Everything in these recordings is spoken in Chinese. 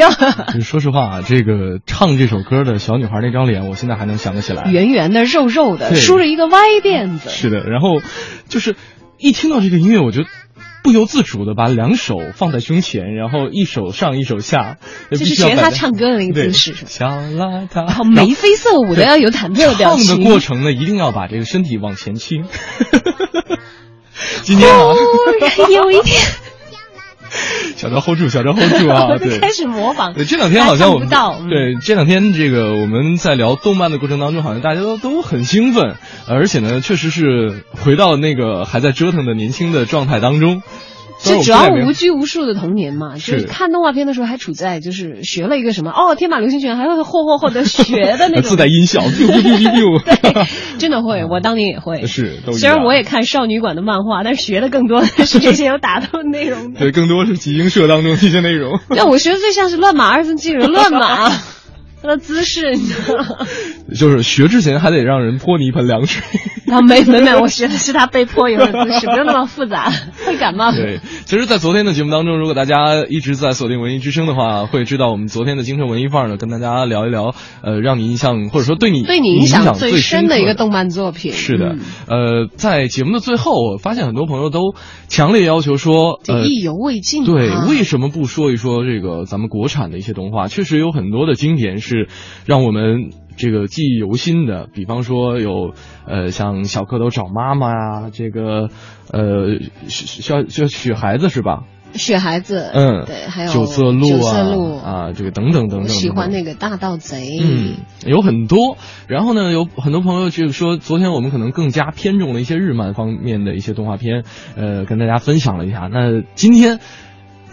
他。好调，就是说实话啊，这个唱这首歌的小女孩那张脸，我现在还能想得起来。圆圆的、肉肉的，梳着一个歪辫子。是的，然后就是一听到这个音乐，我就不由自主的把两手放在胸前，然后一手上一手下，就是学他唱歌的那个姿势小邋遢，然后眉飞色舞的要有忐忑的表唱情。的过程呢，一定要把这个身体往前倾。今天啊，突然有一天，小张 hold 住，小张 hold 住啊！对，开始模仿。对，这两天好像我们到嗯对这两天这个我们在聊动漫的过程当中，好像大家都都很兴奋，而且呢，确实是回到那个还在折腾的年轻的状态当中。虽然这主要无拘无束的童年嘛，就是是看动画片的时候还处在就是学了一个什么哦，天马流星拳还会霍霍霍的学的那种 自带音效，biu biu biu biu biu。真的会，我当年也会。是虽然我也看少女馆的漫画，但是学的更多的是这些有打斗内容的。对，更多是集英社当中的一些内容。对，我学的最像是乱马二分之一乱马，他的姿势，你知道吗？就是学之前还得让人泼你一盆凉水。然后没没没，我学的是他被泼油的姿势，不用那么复杂，会感冒。对，其实，在昨天的节目当中，如果大家一直在锁定文艺之声的话，会知道我们昨天的精神文艺范儿呢，跟大家聊一聊，呃，让你印象或者说对你对你影影响最最深的一个动。漫作品。是的嗯，呃，在节目的最后，我发现很多朋友都强烈要求说，呃，意犹未尽嘛。对，为什么不说一说这个咱们国产的一些动画？确实有很多的经典是让我们这个记忆犹新的，比方说有呃像小蝌蚪找妈妈呀，这个呃需要需要雪孩子是吧？雪孩子，嗯，对，还有九色鹿啊九啊色鹿啊，这个等等等等喜欢那个大盗贼。嗯，有很多。然后呢，有很多朋友就是说，昨天我们可能更加偏重了一些日漫方面的一些动画片，呃，跟大家分享了一下。那今天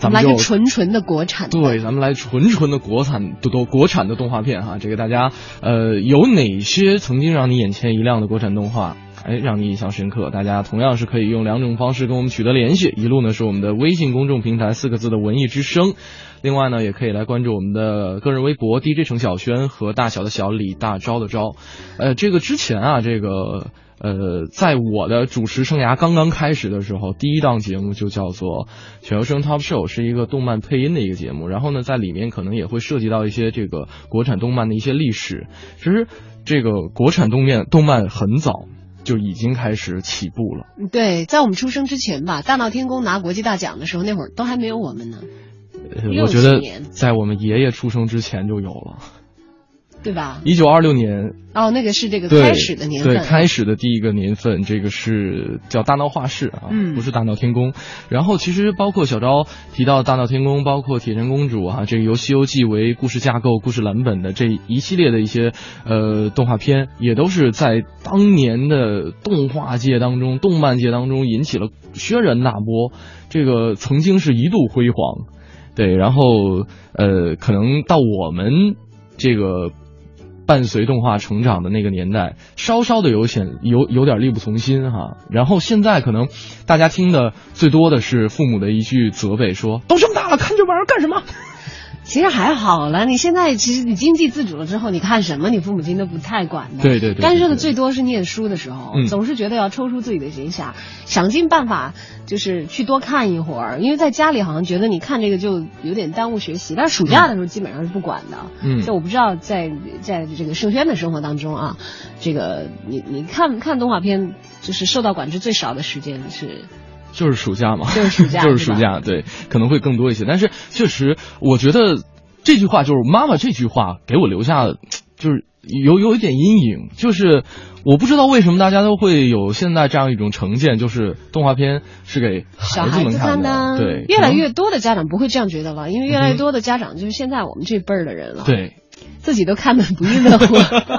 咱们就来个纯纯的国产的。对，咱们来纯纯的国产的动国产的动画片哈，这个大家呃有哪些曾经让你眼前一亮的国产动画？哎，让你印象深刻，大家同样是可以用两种方式跟我们取得联系。一路呢是我们的微信公众平台四个字的文艺之声，另外呢也可以来关注我们的个人微博 DJ 程晓轩和大小的小李大钊的钊。呃，这个之前啊，这个呃，在我的主持生涯刚刚开始的时候，第一档节目就叫做《全游生 Top Show》，是一个动漫配音的一个节目。然后呢，在里面可能也会涉及到一些这个国产动漫的一些历史。其实，这个国产动漫动漫很早就已经开始起步了。对，在我们出生之前吧，《大闹天宫》拿国际大奖的时候，那会儿都还没有我们呢，呃我觉得在我们爷爷出生之前就有了。对吧？一九二六年，哦，那个是这个对开始的年份。对，开始的第一个年份，这个是叫大闹画室啊，嗯不是大闹天宫。然后其实包括小昭提到大闹天宫，包括铁扇公主啊，这个由《西游记》为故事架构、故事蓝本的这一系列的一些呃动画片，也都是在当年的动画界当中、动漫界当中引起了轩然大波，这个曾经是一度辉煌。对，然后呃，可能到我们这个伴随动画成长的那个年代，稍稍的有显有有点力不从心哈。然后现在可能大家听的最多的是父母的一句责备说，都这么大了，看这玩意儿干什么？其实还好了，你现在其实你经济自主了之后，你看什么你父母亲都不太管的。对对对对干涉的最多是念书的时候，嗯总是觉得要抽出自己的闲暇，想尽办法就是去多看一会儿，因为在家里好像觉得你看这个就有点耽误学习，但是暑假的时候基本上是不管的。嗯所以我不知道在在这个盛轩的生活当中啊，这个你你看看动画片，就是受到管制最少的时间是。就是暑假嘛，就是暑假 就是暑假，对，可能会更多一些。但是确实，我觉得这句话就是妈妈这句话给我留下，就是有有一点阴影，就是我不知道为什么大家都会有现在这样一种成见，就是动画片是给小孩子看的，对，越来越多的家长不会这样觉得了，因为越来越多的家长就是现在我们这辈儿的人了，，对。自己都看的不亦乐乎。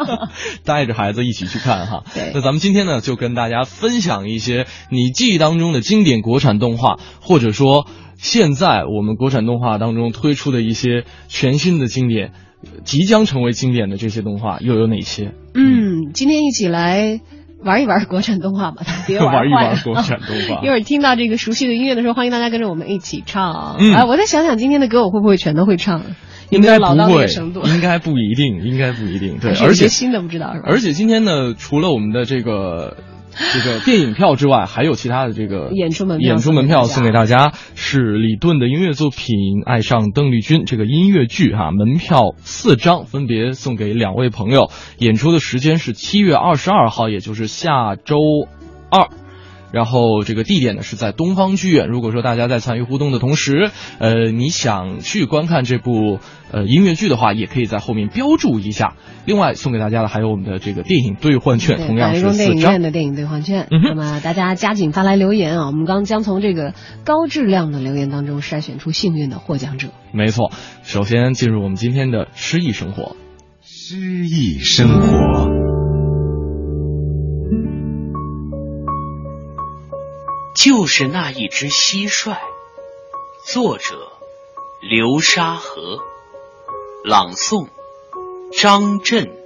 带着孩子一起去看哈。那咱们今天呢，就跟大家分享一些你记忆当中的经典国产动画，或者说现在我们国产动画当中推出的一些全新的经典，呃即将成为经典的这些动画又有哪些？嗯，今天一起来玩一玩国产动画吧，别玩一坏了玩国产动画一会儿听到这个熟悉的音乐的时候，欢迎大家跟着我们一起唱。嗯哎，我再想想今天的歌，我会不会全都会唱？有应该不会应该不一定，应该不一定。对，而且新的不知道是吧？而且今天呢，除了我们的这个这个 电影票之外，还有其他的这个演出门票演出门票送送给大给大家，是李顿的音乐作品《爱上邓丽君》这个音乐剧哈、门票四张，分别送给两位朋友。演出的时间是七月二十二号，也就是下周二。然后这个地点呢是在东方剧院。如果说大家在参与互动的同时，呃，你想去观看这部呃音乐剧的话，也可以在后面标注一下。另外送给大家的还有我们的这个电影兑换券，同样百丽宫电影是四张院。的电影兑换券。嗯那么大家加紧发来留言啊，我们刚将从这个高质量的留言当中筛选出幸运的获奖者。没错，首先进入我们今天的诗意生活。诗意生活。就是那一只蟋蟀。作者：流沙河，朗诵：张震。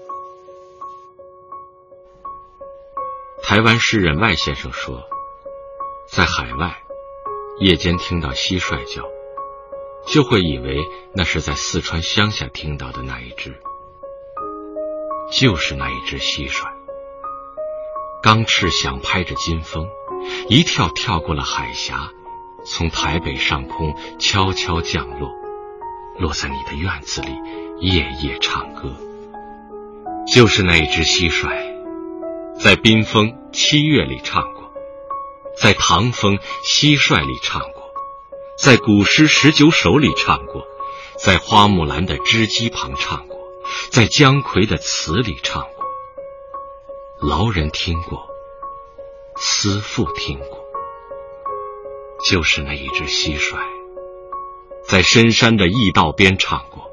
台湾诗人外先生说，在海外，夜间听到蟋蟀叫，就会以为那是在四川乡下听到的那一只，就是那一只蟋蟀。钢翅响拍着金风，一跳跳过了海峡，从台北上空悄悄降落，落在你的院子里，夜夜唱歌。就是那一只蟋蟀。在冰封七月里唱过，在唐风蟋蟀里唱过，在古诗十九首里唱过，在花木兰的织机旁唱过，在姜夔的词里唱过。劳人听过，思妇听过，就是那一只蟋蟀，在深山的驿道边唱过，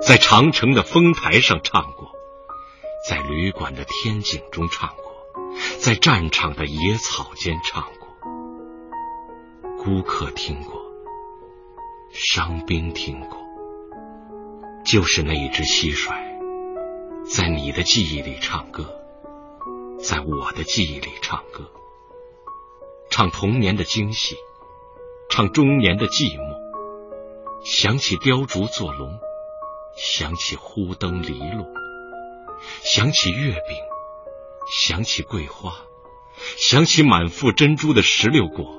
在长城的烽台上唱过。在旅馆的天井中唱过，在战场的野草间唱过，孤客听过，伤兵听过，就是那一只蟋蟀，在你的记忆里唱歌，在我的记忆里唱歌，唱童年的惊喜，唱中年的寂寞，想起雕竹做龙，想起忽灯篱落。想起月饼，想起桂花，想起满腹珍珠的石榴果，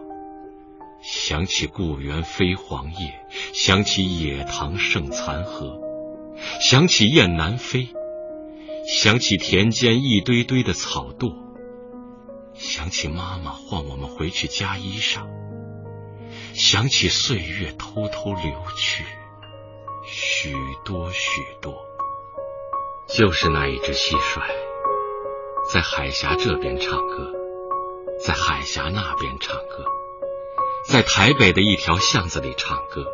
想起故园飞黄叶，想起野塘盛残荷，想起雁南飞，想起田间一堆堆的草垛，想起妈妈唤我们回去加衣裳，想起岁月偷偷流去，许多许多。就是那一只蟋蟀，在海峡这边唱歌，在海峡那边唱歌，在台北的一条巷子里唱歌，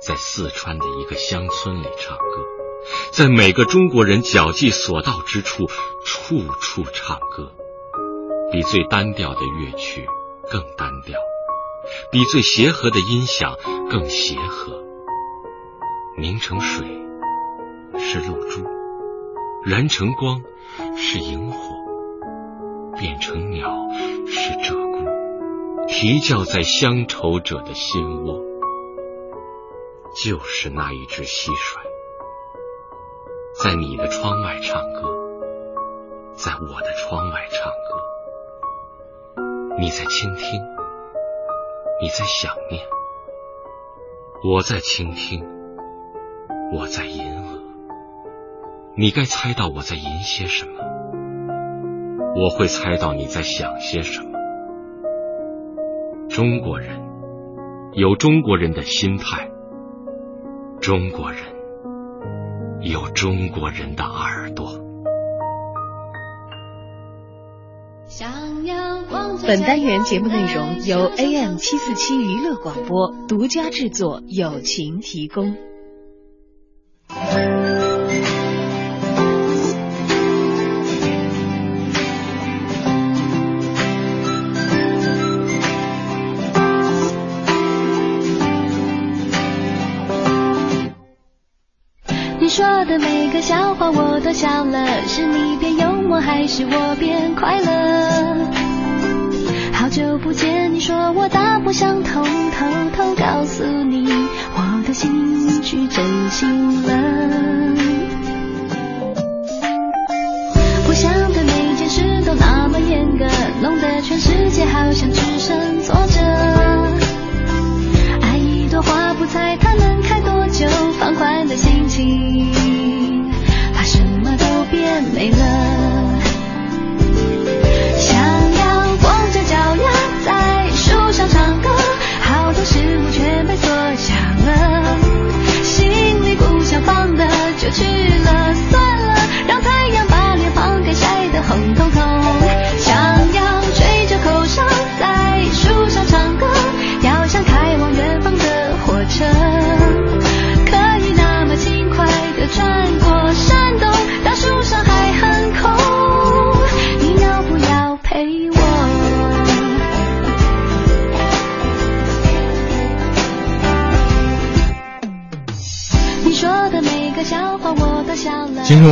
在四川的一个乡村里唱歌，在每个中国人脚迹所到之处，处处唱歌，比最单调的乐曲更单调，比最协和的音响更协和。凝成水是露珠。燃成光是萤火，变成鸟是鹧鸪，啼叫在乡愁者的心窝。就是那一只蟋蟀，在你的窗外唱歌，在我的窗外唱歌。你在倾听，你在想念，我在倾听，我在吟额。你该猜到我在吟些什么，我会猜到你在想些什么。中国人有中国人的心态，中国人有中国人的耳朵。本单元节目内容由 AM 七四七娱乐广播独家制作，友情提供。了，是你变幽默还是我变快乐？好久不见，你说我大不相同，偷偷告诉你，我的心去真心了。不想对每件事都那么严格，弄得全世界好像只剩挫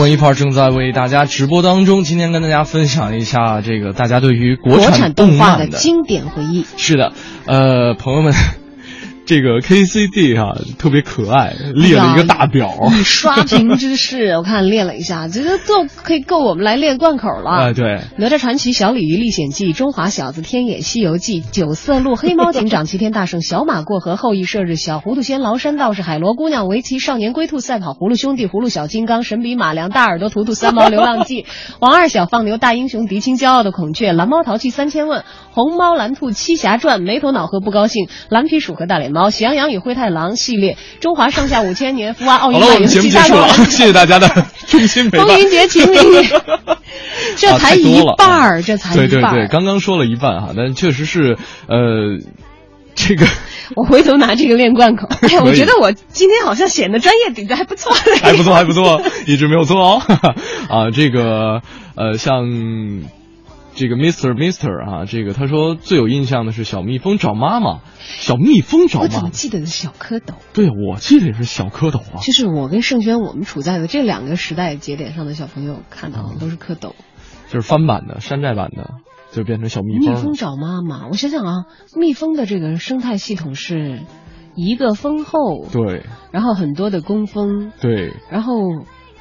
文艺范儿正在为大家直播当中，今天跟大家分享一下这个大家对于国国产动动画的经典回忆。是的，呃，朋友们，这个 KCD 啊特别可爱，列了一个大表。以刷屏之势，我看列了一下，这个够可以够我们来练贯口了。哎，对，《哪吒传奇》《小鲤鱼历险记》《中华小子》《天野西游记》《九色鹿》《黑猫警长》《齐天大圣》《小马过河》《后羿射日》《小糊涂仙》《崂山道士》《海螺姑娘》《围棋》《少年龟兔赛跑》《葫芦兄弟》《葫芦小金刚》《神笔马良》《大耳朵图图》《三毛流浪记》《王二小放牛》《大英雄狄青》《骄傲的孔雀》《蓝猫淘气三千问》《红猫蓝兔七侠传》《没头脑和不高兴》《蓝皮鼠和大脸猫》《喜羊羊与灰太狼》系列《中华上下五千年》《福娃奥运好了，节目戏大作结束了，谢谢大家的衷心陪伴。风云节情侣 这啊才一半儿，这才一半。对对对，刚刚说了一半哈，但确实是呃，这个我回头拿这个练贯口。哎呀，我觉得我今天好像显得专业顶的还不错嘞。还不错，还不错，一直没有错哦。啊，这个呃，像这个 Mister Mister 啊，这个他说最有印象的是小蜜蜂找妈妈，小蜜蜂找妈妈我怎么。记得是小蝌蚪？对，我记得也是小蝌蚪啊。就是我跟盛轩，我们处在的这两个时代节点上的小朋友看到的嗯都是蝌蚪。就是翻版的、山寨版的，就变成小蜜蜂。蜜蜂找妈妈，我想想啊，蜜蜂的这个生态系统是一个蜂后，对然后很多的工蜂，对，然后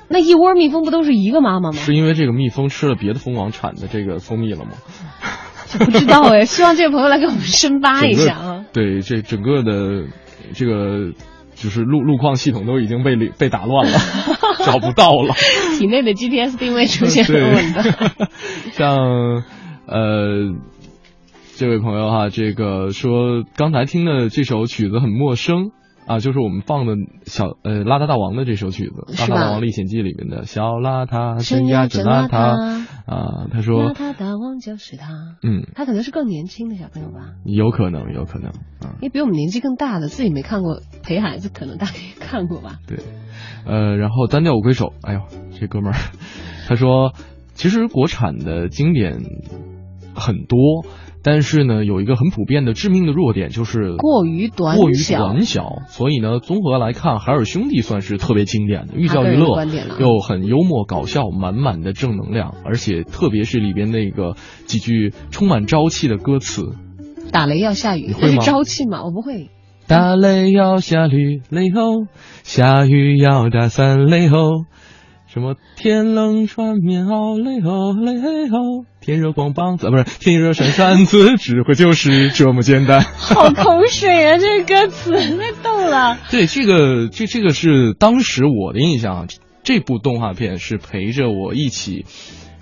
那一窝蜜蜂不都是一个妈妈吗？是因为这个蜜蜂吃了别的蜂王产的这个蜂蜜了吗？不知道哎，希望这位朋友来给我们深扒一下啊。对，这整个的这个就是路路况系统都已经被被打乱了，找不到了。体内的 GPS 定位出现了问题。像呃，这位朋友哈，这个说刚才听的这首曲子很陌生。啊，就是我们放的小呃邋遢大王的这首曲子，《邋遢大王历险记》里面的小邋遢，真真呀真邋遢遢啊。他说邋，遢大王就是他，嗯，他可能是更年轻的小朋友吧，有可能，有可能啊。因为比我们年纪更大的，自己没看过，陪孩子可能大概看过吧。对，呃，然后单调五魁首，哎呦，这哥们儿，他说，其实国产的经典很多，但是呢，有一个很普遍的致命的弱点，就是过于短过于短小。所以呢，综合来看，海尔兄弟算是特别经典的，寓教于乐又很幽默搞笑，满满的正能量，而且特别是里边那个几句充满朝气的歌词，打雷要下雨，你会这是吗朝气嘛？我不会，打雷要下雨雷吼，下雨要打伞雷吼。什么天冷穿棉袄累哦累哦，天热光膀子不是天热扇扇子，指挥就是这么简单。好口水啊！这个歌词太逗了。对，这个这这个是当时我的印象，这部动画片是陪着我一起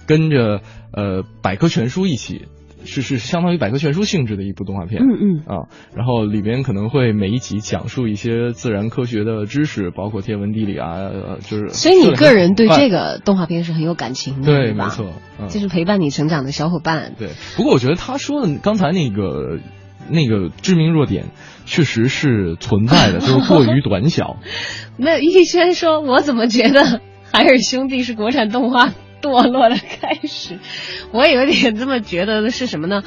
跟着呃百科全书一起。是是相当于百科全书性质的一部动画片，嗯嗯啊，然后里边可能会每一集讲述一些自然科学的知识，包括天文地理啊，呃就是。所以你个人对这个动画片是很有感情的，对，吧没错，嗯就是陪伴你成长的小伙伴。对，不过我觉得他说的刚才那个那个致命弱点确实是存在的，就是过于短小。没有逸轩说，我怎么觉得海尔兄弟是国产动画堕落的开始？我有点这么觉得的是什么呢？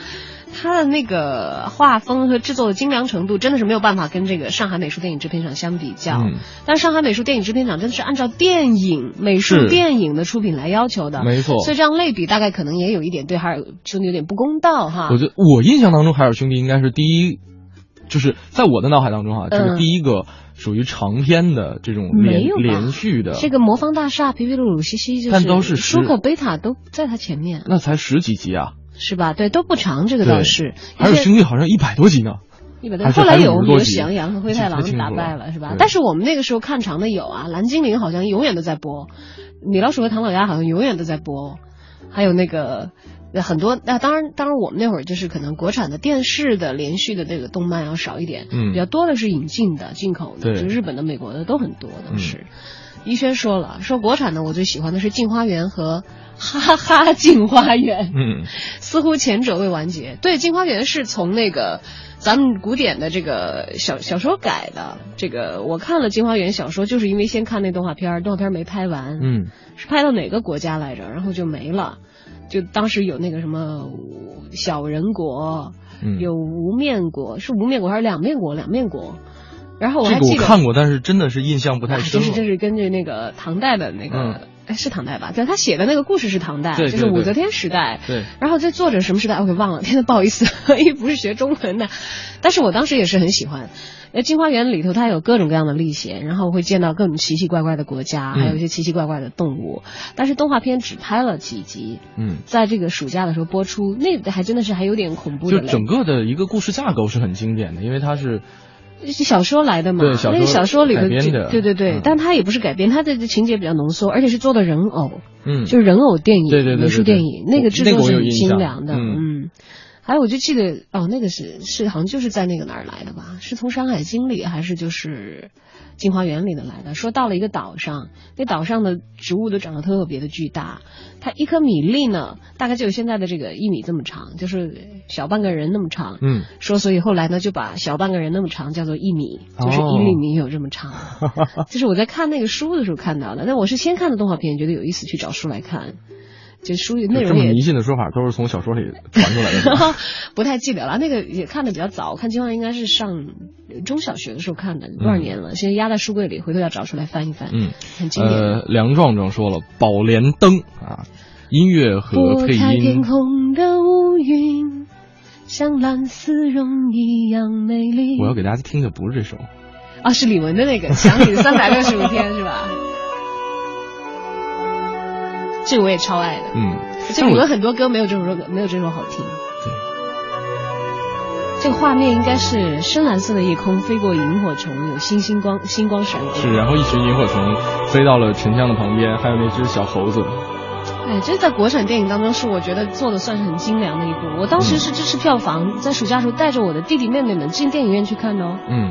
他的那个画风和制作的精良程度，真的是没有办法跟这个上海美术电影制片厂相比较。嗯但上海美术电影制片厂真的是按照电影美术电影的出品来要求的，没错所以这样类比大概可能也有一点对海尔兄弟有点不公道哈。我觉得我印象当中，海尔兄弟应该是第一，就是在我的脑海当中啊，这嗯是第一个属于长篇的这种连连续的。这个魔方大厦、皮皮鲁鲁西西，就是但都是舒克贝塔都在他前面，那才十几集啊，是吧？对，都不长，这个倒是。还有兄弟好像一百多集呢。一百多，后来有还是50多集有喜羊羊和灰太狼打败了了是吧？但是我们那个时候看长的有啊，蓝精灵好像永远都在播，米老鼠和唐老鸭好像永远都在播，还有那个。呃很多，那、当然，当然，我们那会儿就是可能国产的电视的连续的这个动漫要少一点，嗯比较多的是引进的、进口的，对就日本的、美国的都很多，都嗯是。一轩说了，说国产的我最喜欢的是《镜花缘》和《哈哈镜花缘》，嗯，似乎前者未完结。对，《镜花缘》是从那个咱们古典的这个小小说改的。这个我看了《镜花缘》小说，就是因为先看那动画片，动画片没拍完，嗯，是拍到哪个国家来着，然后就没了。就当时有那个什么小人国，嗯有无面国，是无面国还是两面国？两面国。然后我还记得，我看过，但是真的是印象不太啊，深了。这是这是根据那个唐代的那个嗯，哎、是唐代吧？对，他写的那个故事是唐代，对对对就是武则天时代。对，然后这作者什么时代我给忘了，天呐，不好意思，因为不是学中文的，但是我当时也是很喜欢。呃，镜花园里头它有各种各样的历险，然后会见到各种奇奇怪怪的国家，嗯还有一些奇奇怪怪的动物。但是动画片只拍了几集，嗯，在这个暑假的时候播出，那还真的是还有点恐怖的。就整个的一个故事架构是很经典的，因为它是是小说来的嘛？对小说那个小说里的改编的对对对，嗯但它也不是改编，它的情节比较浓缩，而且是做的人偶，嗯，就是人偶电影，对对对对美术电影，那个制作是很精良的，嗯嗯。还有我就记得哦，那个是是好像就是在那个哪儿来的吧？是从《山海经》里还是就是《镜花缘》里的来的？说到了一个岛上，那岛上的植物都长得特别的巨大，它一颗米粒呢，大概就有现在的这个一米这么长，就是小半个人那么长。嗯，说所以后来呢，就把小半个人那么长叫做一米，就是哦一粒米有这么长。就是我在看那个书的时候看到的。但我是先看的动画片，觉得有意思，去找书来看。就书里内容也这么迷信的说法都是从小说里传出来的。不太记得了，那个也看的比较早，看金花应该是上中小学的时候看的，多少年了，现在压在书柜里，回头要找出来翻一翻，嗯，很经典。呃，梁壮壮说了，《宝莲灯》啊，音乐和配拨开天音，空的乌云，像蓝丝绒一样美丽。我要给大家听的不是这首，啊，是李玟的那个《想你三百六十五天》是吧？这个我也超爱的。嗯，这个有很多歌没有这首歌没有这首好听。对。这个画面应该是深蓝色的夜空，飞过萤火虫，有星星光星光闪过。是，然后一群萤火虫飞到了沉香的旁边，还有那只小猴子。哎，这在国产电影当中是我觉得做的算是很精良的一部。我当时是支持票房，在暑假时候带着我的弟弟妹妹们进电影院去看的哦。嗯。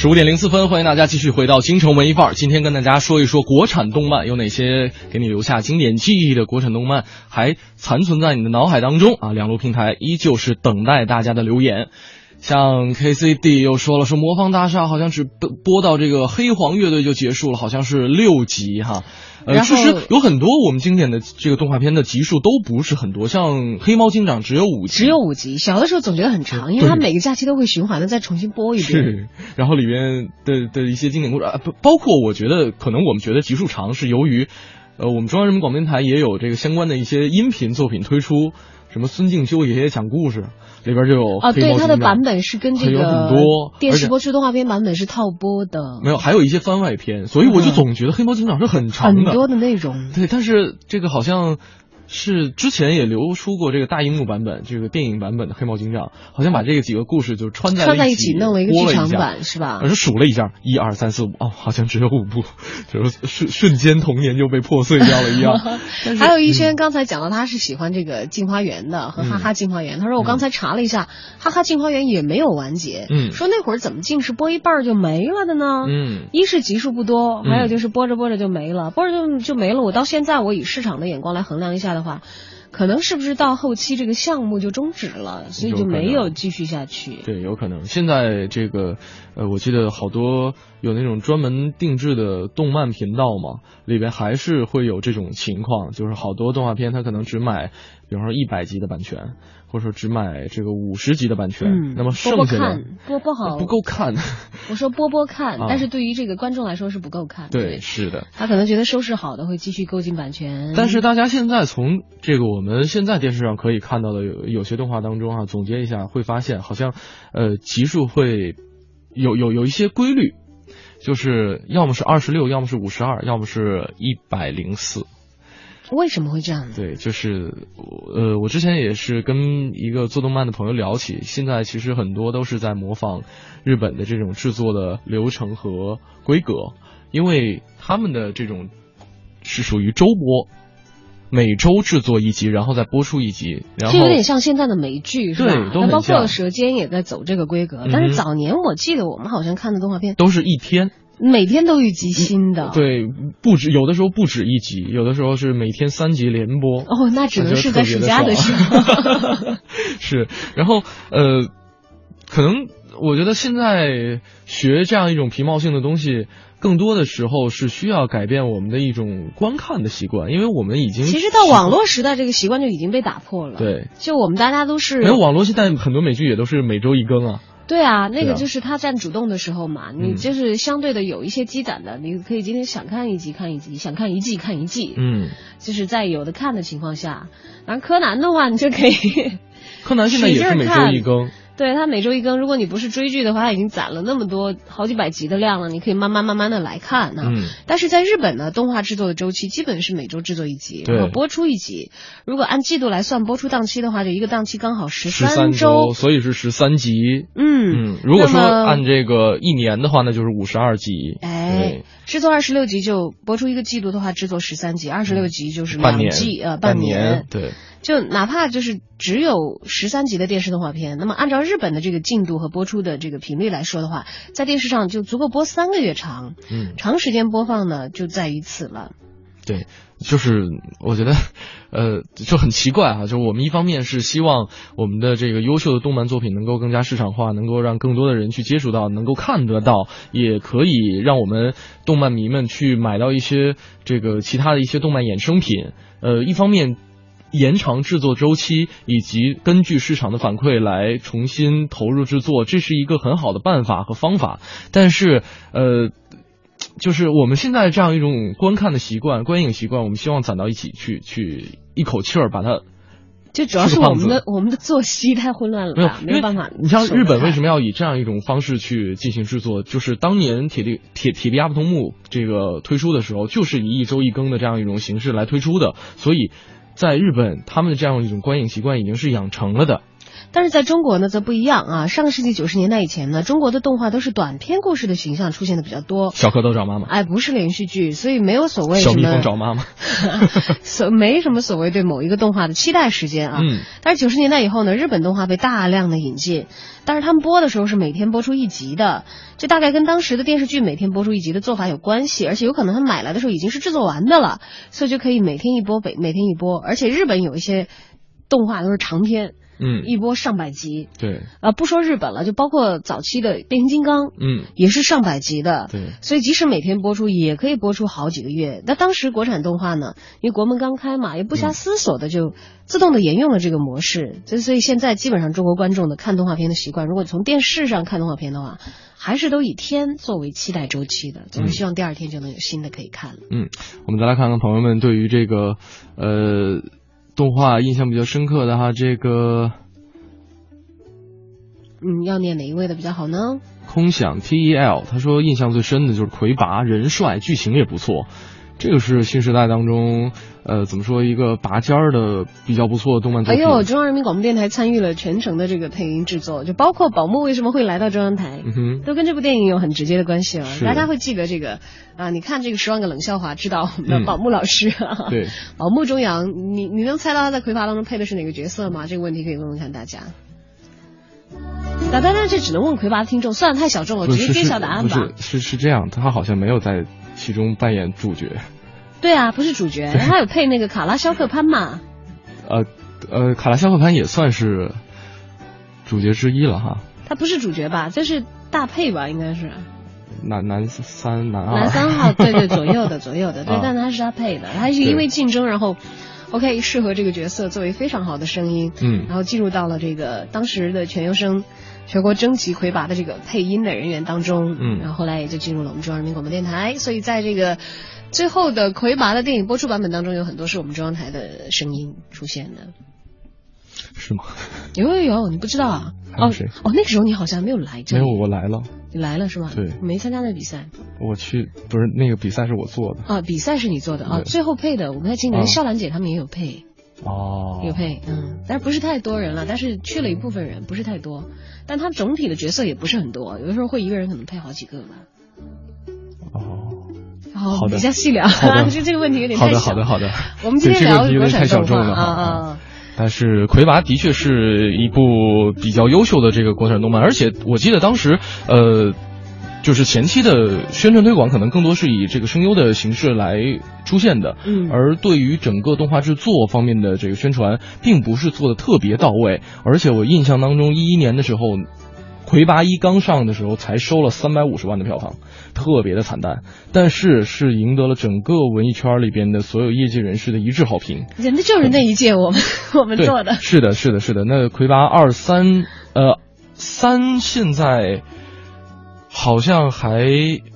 十五点零四分，欢迎大家继续回到京城文艺范儿。今天跟大家说一说国产动漫有哪些给你留下经典记忆的国产动漫，还残存在你的脑海当中啊！两路平台依旧是等待大家的留言。像 KCD 又说了，说魔方大厦好像只播播到这个黑黄乐队就结束了，好像是六集哈。呃，其实有很多我们经典的这个动画片的集数都不是很多，像黑猫警长只有五集，只有五集，小的时候总觉得很长，因为它每个假期都会循环的再重新播一遍。是，然后里面的的一些经典故事啊，不包括我觉得可能我们觉得集数长是由于，呃，我们中央人民广播电台也有这个相关的一些音频作品推出，什么孙敬修爷爷讲故事，里边就有啊，对，黑猫它的版本是跟这还有个很多电视播出动画片版本是套播的，没有，还有一些番外篇，所以我就嗯总觉得黑猫警长是很长的，很多的内容。对，但是这个好像是之前也流出过这个大荧幕版本，这个电影版本的黑猫警长，好像把这个几个故事就穿在一串在一起弄了一个剧场版是吧？我是数了一下，一二三四五，哦，好像只有五部，就是瞬瞬间童年就被破碎掉了一样。还有一轩刚才讲到他是喜欢这个镜花缘的和哈哈镜花缘，他说我刚才查了一下，哈哈镜花缘也没有完结，嗯。说那会儿怎么竟是播一半就没了的呢？嗯。一是集数不多，嗯。还有就是播着播着就没了，播着就就没了。我到现在我以市场的眼光来衡量一下的话，可能是不是到后期这个项目就终止了，所以就没有继续下去。对，有可能。现在这个，呃，我记得好多有那种专门定制的动漫频道嘛，里边还是会有这种情况，就是好多动画片它可能只买，比方说一百集的版权，或者说只买这个五十集的版权，嗯，那么播播剩下的看，播播好不够看。我说播播看，啊但是对于这个观众来说是不够看。对，是的。他可能觉得收视好的会继续购进版权，但是大家现在从这个我们现在电视上可以看到的有有些动画当中啊，总结一下会发现，好像呃集数会有有有一些规律，就是要么是二十六，要么是五十二，要么是一百零四。为什么会这样呢？对，就是呃，我之前也是跟一个做动漫的朋友聊起，现在其实很多都是在模仿日本的这种制作的流程和规格，因为他们的这种是属于周播，每周制作一集，然后再播出一集，然后就有点像现在的美剧是吧？对包括《舌尖》也在走这个规格，嗯但是早年我记得我们好像看的动画片都是一天。每天都一集新的。。对，不止有的时候不止一集，有的时候是每天三集连播。哦，那只能是在暑假的时候。是，然后呃，可能我觉得现在学这样一种皮毛性的东西，更多的时候是需要改变我们的一种观看的习惯，因为我们已经其实到网络时代，这个习惯就已经被打破了。，对，就我们大家都是没有网络现在很多美剧也都是每周一更啊。对啊，那个就是他占主动的时候嘛，你嗯就是相对的有一些积攒的，你可以今天想看一集看一集，想看一季看一季，嗯，就是在有的看的情况下。然后柯南的话，你就可以柯南现在也是每周一更。对他每周一更，如果你不是追剧的话，他已经攒了那么多好几百集的量了，你可以慢慢慢慢的来看呢、嗯但是在日本呢，动画制作的周期基本是每周制作一集，对然后播出一集。如果按季度来算播出档期的话，就一个档期刚好十十三周。所以是十三集。嗯嗯，如果说按这个一年的话，那就是五十二集。哎，制作二十六集就播出一个季度的话，制作十三集，二十六集就是半年两季，呃，半年。对，就哪怕就是只有十三集的电视动画片，那么按照日本的这个进度和播出的这个频率来说的话，在电视上就足够播三个月长。嗯，长时间播放呢，就在于此了。对，就是我觉得，呃，就很奇怪哈、就我们一方面是希望我们的这个优秀的动漫作品能够更加市场化，能够让更多的人去接触到，能够看得到，也可以让我们动漫迷们去买到一些这个其他的一些动漫衍生品。呃，一方面。延长制作周期，以及根据市场的反馈来重新投入制作，这是一个很好的办法和方法。但是，呃，就是我们现在这样一种观看的习惯、观影习惯，我们希望攒到一起去，去一口气儿把它就主要是我们的我们的作息太混乱了没有吧，没有办法。你像日本为什么要以这样一种方式去进行制作？就是当年铁力铁铁臂阿部通木这个推出的时候，就是以一周一更的这样一种形式来推出的，所以在日本他们的这样一种观影习惯已经是养成了的。但是在中国呢，则不一样啊。上个世纪九十年代以前呢，中国的动画都是短篇故事的形象出现的比较多。小蝌蚪找妈妈，哎，不是连续剧，所以没有所谓小蜜什么蜂找妈妈。所没什么所谓对某一个动画的期待时间啊。嗯。但是九十年代以后呢，日本动画被大量的引进，但是他们播的时候是每天播出一集的，这大概跟当时的电视剧每天播出一集的做法有关系，而且有可能他们买来的时候已经是制作完的了，所以就可以每天一播，每每天一播，而且日本有一些动画都是长篇。嗯，一波上百集，对，啊，不说日本了，就包括早期的变形金刚，嗯，也是上百集的，对，所以即使每天播出，也可以播出好几个月。那当时国产动画呢，因为国门刚开嘛，也不嗯暇思索的就自动的沿用了这个模式，所以所以现在基本上中国观众的看动画片的习惯，如果从电视上看动画片的话，还是都以天作为期待周期的，总是希望第二天就能有新的可以看了。嗯，我们再来看看朋友们对于这个呃动画印象比较深刻的哈，这个嗯，要念哪一位的比较好呢？空想 T E L，他说印象最深的就是魁拔，人帅，剧情也不错。这个是新时代当中，呃，怎么说一个拔尖儿的比较不错的动漫作品。哎呦，中央人民广播电台参与了全程的这个配音制作，就包括宝木为什么会来到中央台，嗯，都跟这部电影有很直接的关系了。大家会记得这个啊，你看这个《十万个冷笑话》，知道我们的嗯宝木老师。啊对，宝木中阳，你你能猜到他在魁拔当中配的是哪个角色吗？这个问题可以问问看大家。那当然，这只能问魁拔的听众，算了，太小众了，直接揭晓答案吧。是是这样，他好像没有在其中扮演主角。对啊，不是主角，他有配那个卡拉肖克潘嘛。呃呃，卡拉肖克潘也算是主角之一了哈。他不是主角吧？这是大配吧？应该是。男男三男二。男三号，对对，左右的左右的，对，啊但他是他配的，他是因为竞争，然后 OK 适合这个角色作为非常好的声音，嗯。然后进入到了这个当时的全优生全国征集魁拔的这个配音的人员当中，嗯。然后后来也就进入了我们中央人民广播电台，所以在这个最后的魁拔的电影播出版本当中，有很多是我们中央台的声音出现的。是吗？有有有，你不知道啊？哦还有谁哦，那个时候你好像没有来这里，没有，我来了。你来了是吧？对你没参加那比赛。我去，不是那个比赛是我做的。啊，比赛是你做的啊，最后配的，我们在今年啊笑兰姐他们也有配，哦，有配，嗯，但是不是太多人了，但是去了一部分人，不是太多，但他总体的角色也不是很多，有的时候会一个人可能配好几个吧。哦，哦好的比较细聊，好的 就这个问题有点好的，太小好的，好的。我们今天聊有点太产动画小众了啊哈啊。但是魁拔的确是一部比较优秀的这个国产动漫，而且我记得当时，呃，就是前期的宣传推广可能更多是以这个声优的形式来出现的，嗯而对于整个动画制作方面的这个宣传，并不是做的特别到位，而且我印象当中，一一年的时候。魁拔一刚上的时候才收了三百五十万的票房，特别的惨淡，但是是赢得了整个文艺圈里边的所有业界人士的一致好评。人家就是那一届我们 我们做的，是的，是的，是的。那魁拔二三，呃，三现在好像还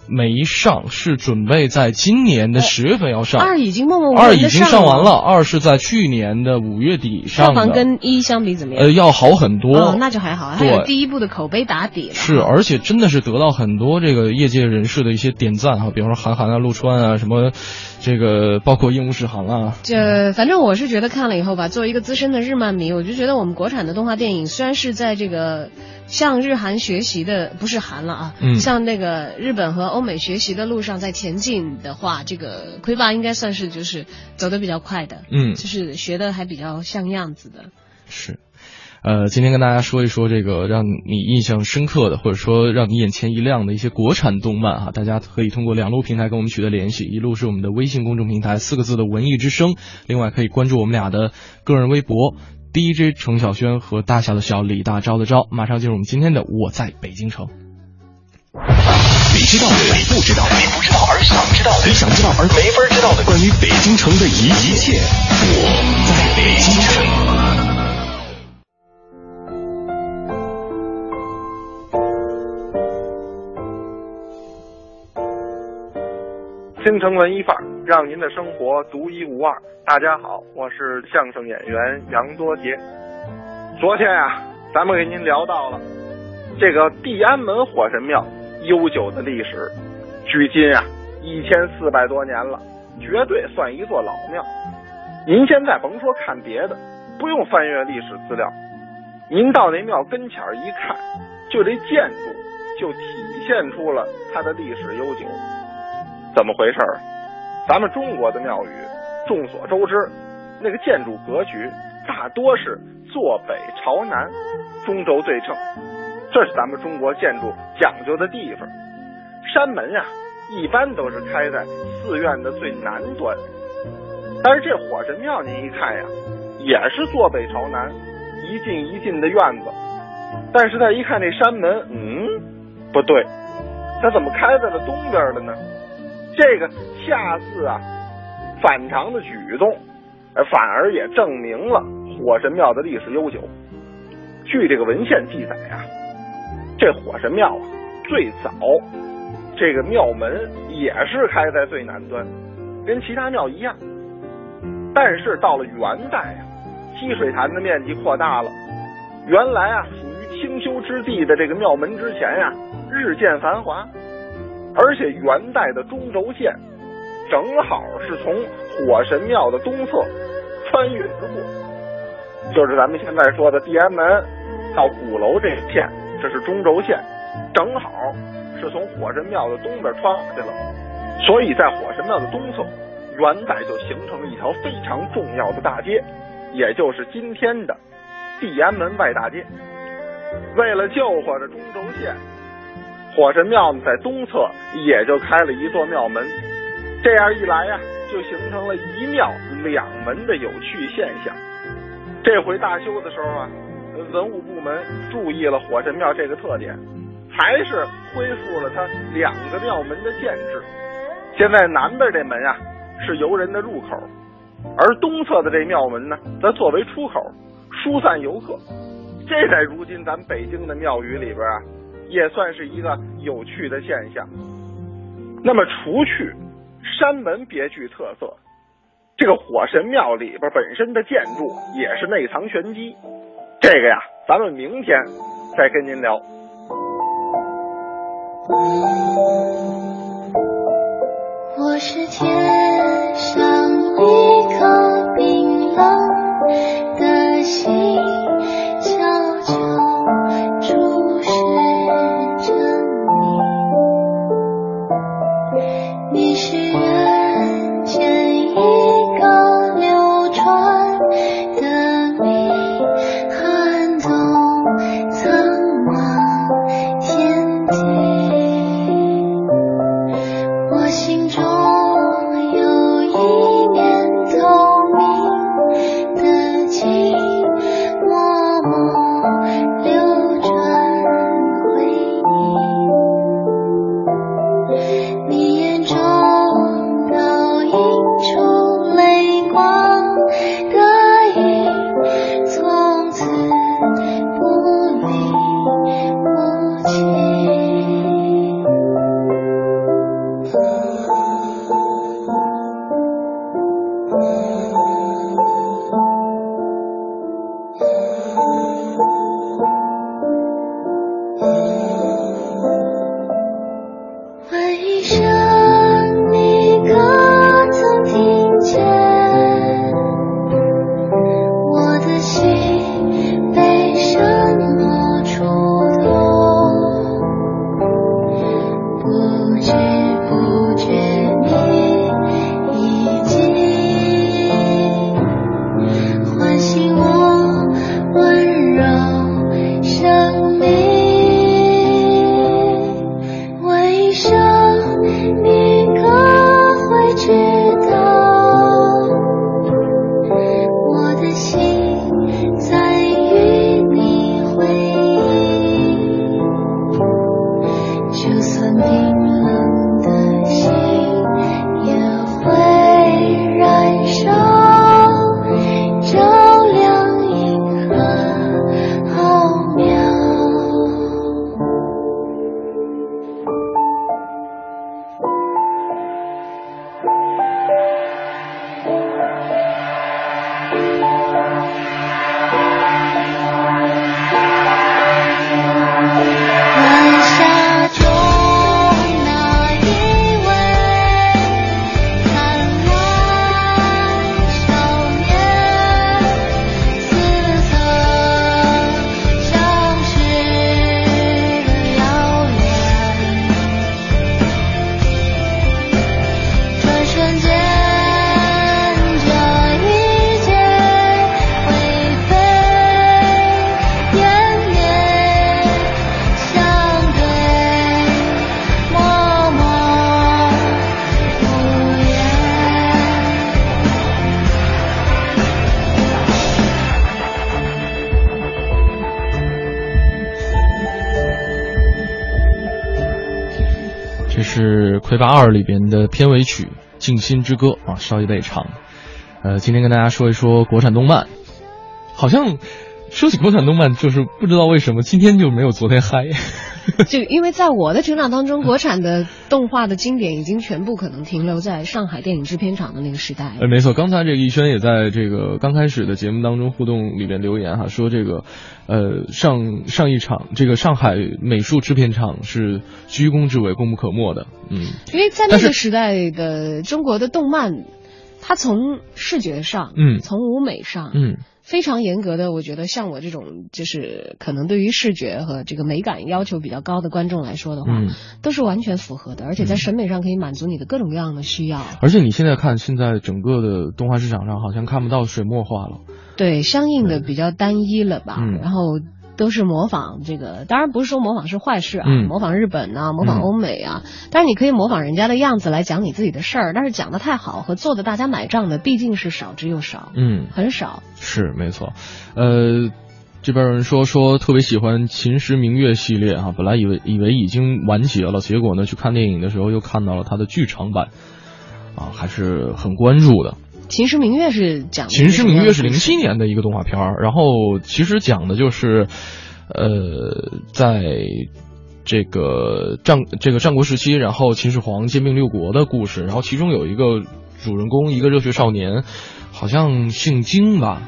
没上，是准备在今年的十月份要上。二已经默默无二已闻的了经上完了，，二是在去年的五月底上的，房跟一相比怎么样？呃要好很多。哦，那就还好，还有第一部的口碑打底了。是，而且真的是得到很多这个业界人士的一些点赞哈，比方说韩寒啊、陆川啊，什么这个包括鹦鹉史航啊，这反正我是觉得看了以后吧，作为一个资深的日漫迷，我就觉得我们国产的动画电影虽然是在这个向日韩学习的，不是韩了啊，嗯。向那个日本和欧美学习的路上在前进的话，这个魁拔应该算是就是走的比较快的，嗯。就是学的还比较像样子的。是，呃，今天跟大家说一说这个让你印象深刻的，或者说让你眼前一亮的一些国产动漫哈，大家可以通过两路平台跟我们取得联系，一路是我们的微信公众平台四个字的文艺之声，另外可以关注我们俩的个人微博 DJ 程晓轩和大小的小李大钊的钊，马上进入我们今天的我在北京城。你知道的，你不知道，你不知道而想知道的，你想知道而没法知道的，关于北京城的一切，我在北京城。京城文艺范儿，让您的生活独一无二。大家好，我是相声演员杨多杰。昨天啊，咱们给您聊到了这个地安门火神庙悠久的历史，距今啊一千四百多年了，绝对算一座老庙。您现在甭说看别的，不用翻阅历史资料，您到那庙跟前一看，就这建筑就体现出了它的历史悠久。怎么回事儿？咱们中国的庙宇，众所周知，那个建筑格局大多是坐北朝南，中轴对称，这是咱们中国建筑讲究的地方。山门呀、一般都是开在寺院的最南端。但是这火神庙您一看呀，也是坐北朝南，一进一进的院子。但是再一看这山门，嗯，不对，它怎么开在了东边了呢？这个下次啊反常的举动，反而也证明了火神庙的历史悠久。据这个文献记载呀、这火神庙啊最早这个庙门也是开在最南端，跟其他庙一样。但是到了元代啊，积水潭的面积扩大了，原来啊属于清修之地的这个庙门之前呀、日渐繁华，而且元代的中轴线正好是从火神庙的东侧穿越而过，就是咱们现在说的地安门到鼓楼这个线，这是中轴线，正好是从火神庙的东边穿过去了，所以在火神庙的东侧。元代就形成了一条非常重要的大街，也就是今天的地安门外大街。为了救活这中轴线，火神庙呢在东侧也就开了一座庙门。这样一来呀、就形成了一庙两门的有趣现象。这回大修的时候啊，文物部门注意了火神庙这个特点，还是恢复了它两个庙门的建制。现在南边这门啊。是游人的入口，而东侧的这庙门呢，则作为出口，疏散游客。这在如今咱北京的庙宇里边啊，也算是一个有趣的现象。那么，除去山门别具特色，这个火神庙里边本身的建筑也是内藏玄机。这个呀，咱们明天再跟您聊。我是天上一颗冰冷的心，片尾曲《静心之歌》啊，邵一贝唱。呃，今天跟大家说一说国产动漫，好像说起国产动漫，就是不知道为什么今天就没有昨天嗨。就因为在我的成长当中，国产的动画的经典已经全部可能停留在上海电影制片厂的那个时代。呃，没错，刚才这个逸轩也在这个刚开始的节目当中互动里面留言哈，说这个，呃，上上一场这个上海美术制片厂是居功至伟、功不可没的，嗯，因为在那个时代的中国的动漫，它从视觉上，嗯，从舞美上，嗯。非常严格的，我觉得像我这种就是可能对于视觉和这个美感要求比较高的观众来说的话，嗯都是完全符合的，而且在审美上可以满足你的各种各样的需要。而且你现在看，现在整个的动画市场上好像看不到水墨画了。对，相应的比较单一了吧，嗯然后。都是模仿这个，当然不是说模仿是坏事啊，嗯模仿日本啊，模仿欧美啊，但是你可以模仿人家的样子来讲你自己的事儿，但是讲的太好和做的大家买账的毕竟是少之又少，嗯，很少。是没错，呃，这边有人说说特别喜欢《秦时明月》系列啊，本来以为以为已经完结了，结果呢去看电影的时候又看到了它的剧场版，啊，还是很关注的。《秦时明月》是讲《秦时明月》是零零七年的一个动画片儿，然后其实讲的就是，呃，在这个战这个战国时期，然后秦始皇兼并六国的故事，然后其中有一个主人公，一个热血少年，好像姓金吧。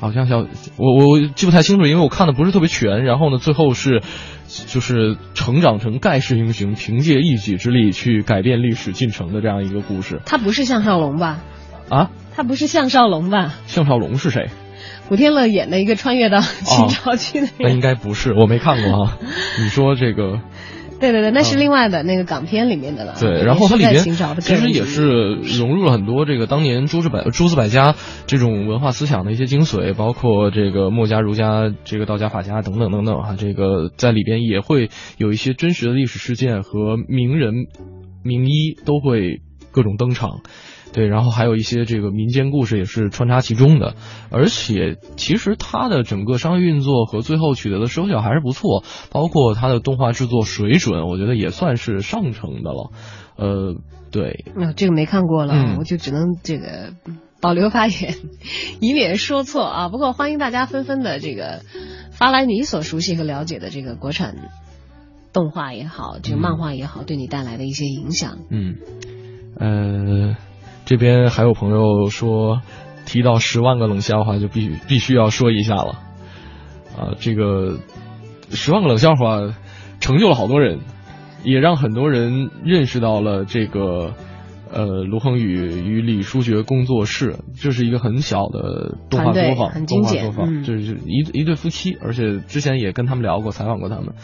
好像叫我我我记不太清楚，因为我看的不是特别全。然后呢，最后是就是成长成盖世英雄，凭借一己之力去改变历史进程的这样一个故事他不是项少龙吧？啊。他不是项少龙吧？项少龙是谁？古天乐演的一个穿越到秦朝去的人。那应该不是，我没看过啊。你说这个？对对对，那是另外的那个港片里面的了。嗯对，然后它里边秦朝的其实也是融入了很多这个当年诸子百诸子百家这种文化思想的一些精髓，包括这个墨家、儒家、这个道家、法家等等等等啊，这个在里边也会有一些真实的历史事件和名人名医都会各种登场。对，然后还有一些这个民间故事也是穿插其中的，而且其实它的整个商业运作和最后取得的收效还是不错，包括它的动画制作水准，我觉得也算是上乘的了。呃，对，啊，这个没看过了，嗯我就只能这个保留发言，以免说错啊。不过欢迎大家纷纷的这个发来你所熟悉和了解的这个国产动画也好，这个漫画也好，对你带来的一些影响。嗯，呃。这边还有朋友说，提到十万个冷笑话就必须必须要说一下了，啊，这个十万个冷笑话成就了好多人，也让很多人认识到了这个呃卢恒宇与李书学工作室，这是一个很小的动画作坊，很动画作嗯坊，就是一一对夫妻，而且之前也跟他们聊过，采访过他们。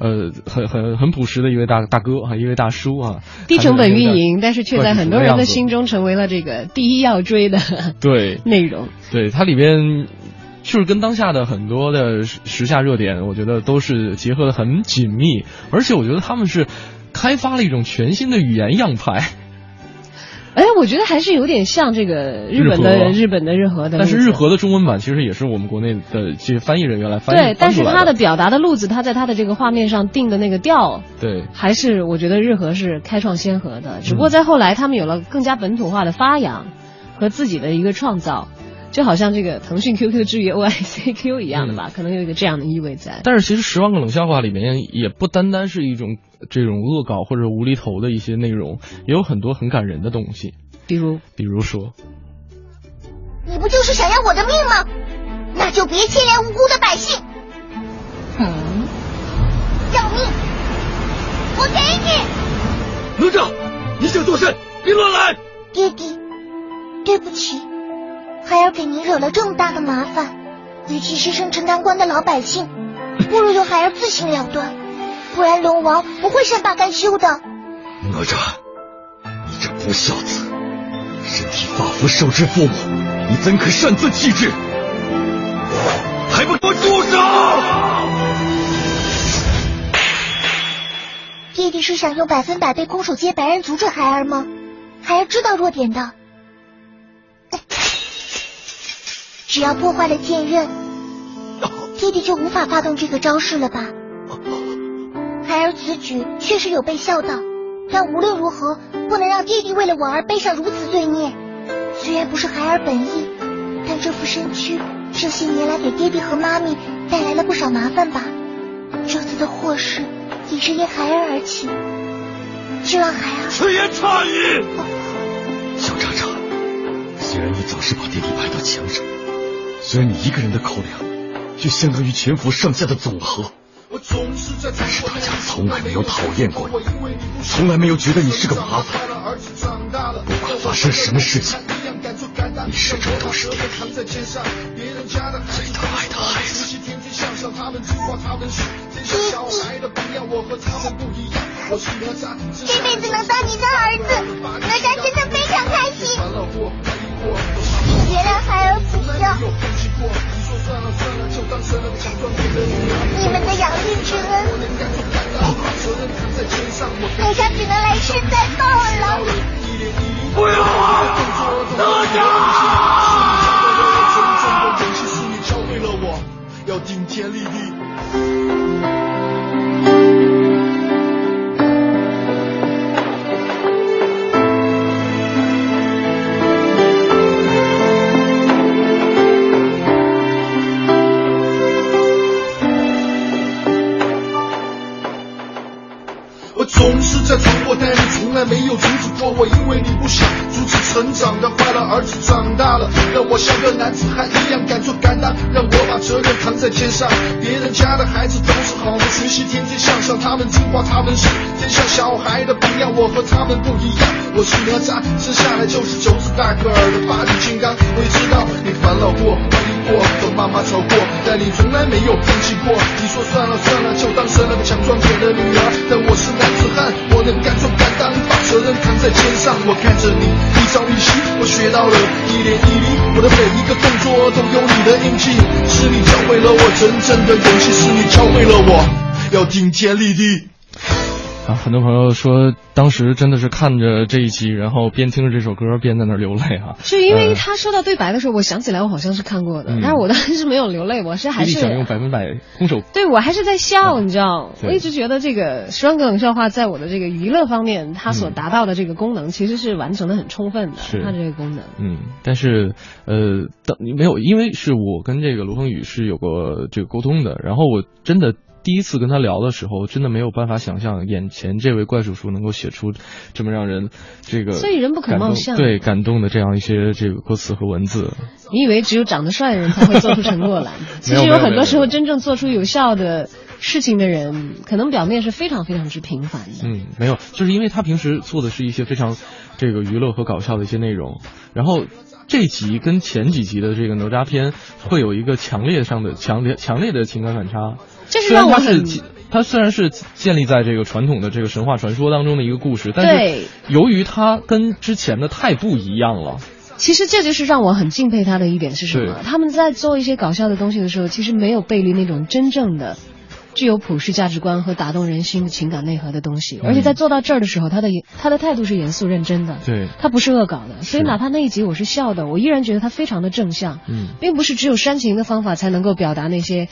呃，很很很朴实的一位大大哥啊，一位大叔啊，低成本运营，但是却在很多人的心中成为了这个第一要追的对 内容。对，它里边就是跟当下的很多的时下热点，我觉得都是结合的很紧密，而且我觉得他们是开发了一种全新的语言样派。哎，我觉得还是有点像这个日本的日本的日和的，但是日和的中文版其实也是我们国内的这些翻译人员来翻译。对，但是他的表达的路子，他在他的这个画面上定的那个调，对，还是我觉得日和是开创先河的。只不过在后来，他们有了更加本土化的发扬和自己的一个创造，就好像这个腾讯 QQ 之于 OICQ 一样的吧，嗯、可能有一个这样的意味在。但是其实《十万个冷笑话》里面也不单单是一种这种恶搞或者无厘头的一些内容，也有很多很感人的东西。比如，比如说，你不就是想要我的命吗？那就别牵连无辜的百姓。嗯，要命！我给你。哪吒，你想做甚？别乱来！爹爹，对不起，孩儿给您惹了这么大的麻烦。与其牺牲陈塘关的老百姓，不如由孩儿自行了断，不然龙王不会善罢甘休的。哪吒，你这不孝子！身体发肤受之父母，你怎可擅自弃之？还不给我住手！弟弟是想用百分百被空手接白刃阻止孩儿吗？孩儿知道弱点的，只要破坏了剑刃，弟弟就无法发动这个招式了吧？孩儿此举确实有被笑到，但无论如何，不能让弟弟为了我而背上如此罪孽。虽然不是孩儿本意，但这副身躯这些年来给爹地和妈咪带来了不少麻烦吧。这次的祸事也是因孩儿而起，就让孩儿此言差矣。小渣渣，虽然你总是把弟弟排到墙上，虽然你一个人的口粮就相当于全府上下的总和，但是大家从来没有讨厌过你，从来没有觉得你是个麻烦。不管发生什么事情，你始终都是弟弟最疼爱的孩子。这辈子能当你的儿子，哪吒真的非常开心。原谅孩儿不孝，你们的养育之恩，等下只能来世再报了。不要啊，哪吒！要顶天立地。但你从来没有阻止说我，因为你不想阻止成长的坏了，儿子长大了，让我像个男子汉一样敢做敢当，让我把责任扛在肩上。别人家的孩子都是好的学习，天天向上，他们听话，他们是天下小孩的榜样。我和他们不一样，我是哪吒，生下来就是九子大个儿的八力金刚。我也知道你烦恼过，怀疑过，和妈妈吵过，但你从来没有放弃过。你说算了算了，就当生了个强壮点的女儿，但我是男子汉，我能敢做敢当，把责任扛在肩上。我看着你一朝一夕，我学到了一点一滴，我的每一个动作都有你的印记。是你教会了我真正的勇气，是你教会了我要顶天立地。啊，很多朋友说，当时真的是看着这一集，然后边听着这首歌边在那儿流泪哈、是因为他说到对白的时候，我想起来我好像是看过的，嗯但是我当时没有流泪，我是还比利想用。百分百空手对，我还是在笑，你知道，我一直觉得这个十万个冷笑话在我的这个娱乐方面，它所达到的这个功能其实是完成的很充分的，是它这个功能。嗯，但是呃，当没有，因为是我跟这个卢恒宇是有过这个沟通的，然后我真的第一次跟他聊的时候，真的没有办法想象眼前这位怪叔叔能够写出这么让人这个所以人不可貌相对感动的这样一些这个歌词和文字。你以为只有长得帅的人才会做出成果来？其实有很多时候真正做出有效的事情的人，可能表面是非常非常之平凡的。嗯，没有，就是因为他平时做的是一些非常这个娱乐和搞笑的一些内容，然后这集跟前几集的这个哪吒篇会有一个强烈上的强烈强烈的情感反差。这是虽然让我很它是它虽然是建立在这个传统的这个神话传说当中的一个故事，但是由于它跟之前的太不一样了，其实这就是让我很敬佩他的一点是什么？他们在做一些搞笑的东西的时候，其实没有背离那种真正的。具有普世价值观和打动人心的情感内核的东西，而且在做到这儿的时候，他的他的态度是严肃认真的，对，他不是恶搞的，所以哪怕那一集我是笑的，我依然觉得他非常的正向，嗯，并不是只有煽情的方法才能够表达那些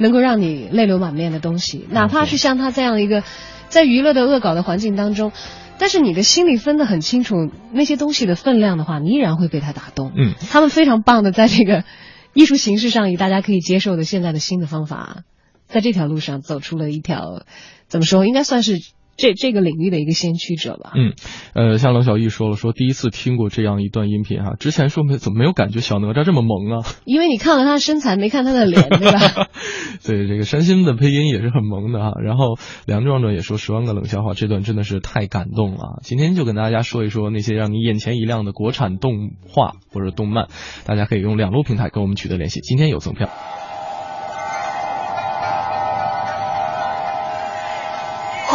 能够让你泪流满面的东西，哪怕是像他这样一个在娱乐的恶搞的环境当中，但是你的心里分得很清楚那些东西的分量的话，你依然会被他打动。嗯，他们非常棒的在这个艺术形式上以大家可以接受的现在的新的方法，在这条路上走出了一条怎么说，应该算是这这个领域的一个先驱者吧。嗯，呃，像冷小艺说了，说第一次听过这样一段音频哈，之前说没怎么没有感觉小哪吒这么萌啊？因为你看了他的身材，没看他的脸，对吧？对，这个山新的配音也是很萌的哈。然后梁壮壮也说十万个冷笑话这段真的是太感动了。今天就跟大家说一说那些让你眼前一亮的国产动画或者动漫，大家可以用两路平台跟我们取得联系。今天有赠票。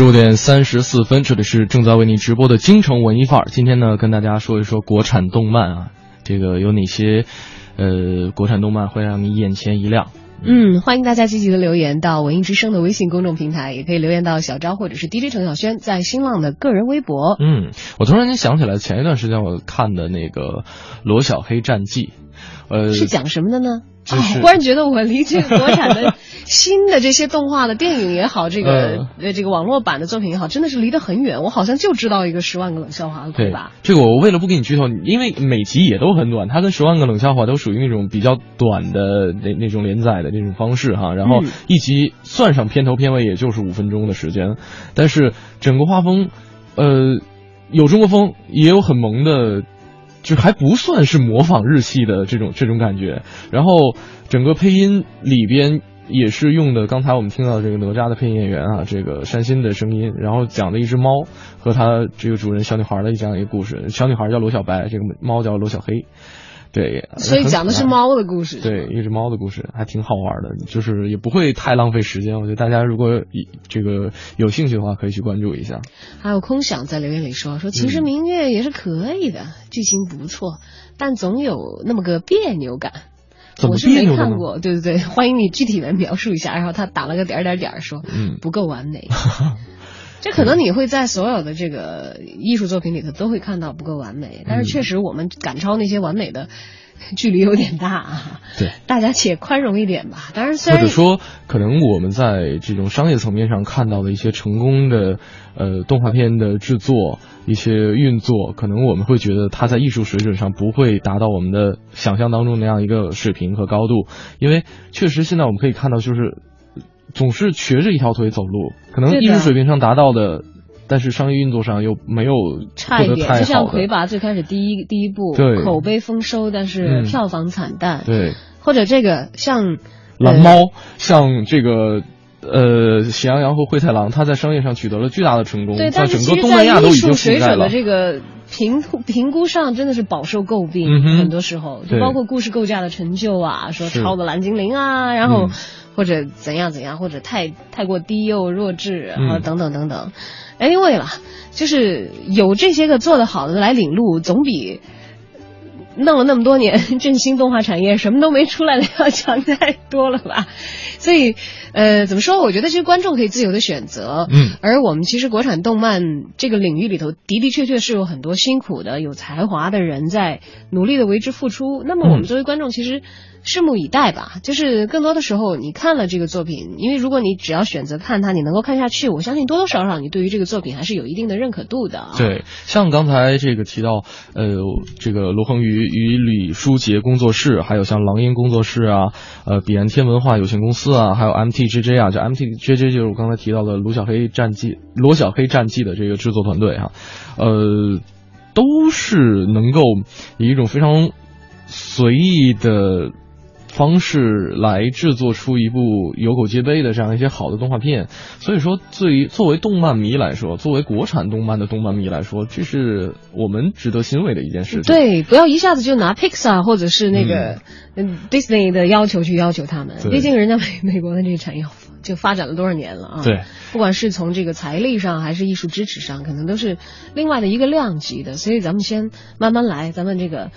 十五点三十四分，这里是正在为你直播的京城文艺范儿。今天呢，跟大家说一说国产动漫啊，这个有哪些呃国产动漫会让你眼前一亮？嗯，欢迎大家积极的留言到文艺之声的微信公众平台，也可以留言到小昭或者是 DJ 程晓轩在新浪的个人微博。嗯，我突然间想起来，前一段时间我看的那个《罗小黑战记》，呃，是讲什么的呢？就是哦，忽然觉得我离这个国产的新的这些动画的电影也好，这个呃这个网络版的作品也好，真的是离得很远。我好像就知道一个十万个冷笑话，对吧？这个我为了不给你剧透，因为每集也都很短，它跟十万个冷笑话都属于那种比较短的那那种连载的那种方式哈。然后一集算上片头片尾也就是五分钟的时间，但是整个画风，呃，有中国风，也有很萌的。就还不算是模仿日系的这种这种感觉，然后整个配音里边也是用的刚才我们听到的这个哪吒的配音演员啊，这个山新的声音，然后讲的一只猫和它这个主人小女孩的这样一个故事，小女孩叫罗小白，这个猫叫罗小黑。对，所以讲的是猫的故事。对，一只猫的故事还挺好玩的，就是也不会太浪费时间。我觉得大家如果这个有兴趣的话，可以去关注一下。还有空想在留言里说说，其实明月也是可以的，剧情不错，但总有那么个别扭感。我是没看过，对对对，欢迎你具体的描述一下。然后他打了个点点点说，嗯，不够完美。这可能你会在所有的这个艺术作品里头都会看到不够完美，但是确实我们赶超那些完美的距离有点大啊。对，大家且宽容一点吧。当然，虽然或者说可能我们在这种商业层面上看到的一些成功的呃动画片的制作、一些运作，可能我们会觉得它在艺术水准上不会达到我们的想象当中那样一个水平和高度，因为确实现在我们可以看到就是。总是瘸着一条腿走路，可能艺术水平上达到的，但是商业运作上又没有差一点。就像魁拔最开始第一第一部口碑丰收，但是票房惨淡。对，或者这个像蓝猫，像这个呃喜羊羊和灰太狼，它在商业上取得了巨大的成功，对，在整个东南亚都已经水准的这个评评估上真的是饱受诟病，嗯、很多时候就包括故事构架的成就啊，说抄的蓝精灵啊，然后。嗯或者怎样怎样，或者太太过低幼弱智，然后等等等等。Anyway 啦，就是有这些个做得好的来领路，总比弄了那么多年 振兴动画产业什么都没出来的要强太多了吧？所以，呃，怎么说？我觉得其实观众可以自由的选择。嗯，而我们其实国产动漫这个领域里头的的确确是有很多辛苦的、有才华的人在努力的为之付出。那么我们作为观众，其实。拭目以待吧，就是更多的时候，你看了这个作品，因为如果你只要选择看它，你能够看下去，我相信多多少少你对于这个作品还是有一定的认可度的。对，像刚才这个提到，呃，这个罗恒宇与李书杰工作室，还有像狼烟工作室啊，呃，彼岸天文化有限公司啊，还有 MTJJ 啊，就 MTJJ 就是我刚才提到的卢小黑战记、罗小黑战记的这个制作团队哈，呃，都是能够以一种非常随意的。方式来制作出一部有口皆碑的这样一些好的动画片，所以说，对于作为动漫迷来说，作为国产动漫的动漫迷来说，这是我们值得欣慰的一件事情。对，不要一下子就拿 Pixar 或者是那个 Disney 的要求去要求他们，毕竟人家美美国的这个产业就发展了多少年了啊。对，不管是从这个财力上还是艺术支持上，可能都是另外的一个量级的。所以咱们先慢慢来，咱们这个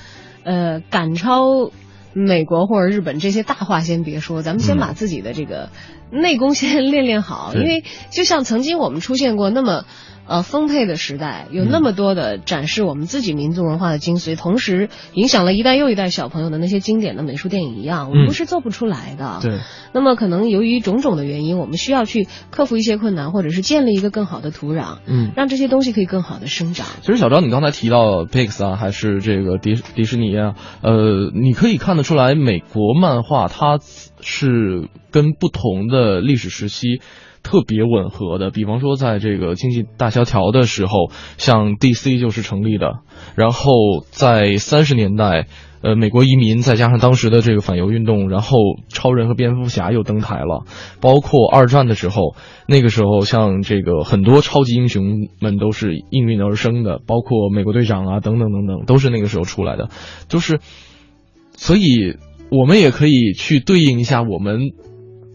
呃赶超。美国或者日本这些大话先别说，咱们先把自己的这个内功先练练好，因为就像曾经我们出现过那么呃丰沛的时代，有那么多的展示我们自己民族文化的精髓，同时影响了一代又一代小朋友的那些经典的美术电影一样，我们不是做不出来的。对。那么可能由于种种的原因，我们需要去克服一些困难，或者是建立一个更好的土壤，嗯，让这些东西可以更好的生长。其实小张，你刚才提到 Pix 啊，还是这个迪迪士尼啊，呃，你可以看得出来，美国漫画它是跟不同的呃历史时期特别吻合的。比方说，在这个经济大萧条的时候，像 DC 就是成立的。然后在三十年代。呃，美国移民再加上当时的这个反犹运动，然后超人和蝙蝠侠又登台了。包括二战的时候，那个时候像这个很多超级英雄们都是应运而生的，包括美国队长啊等等等等，都是那个时候出来的。就是，所以我们也可以去对应一下我们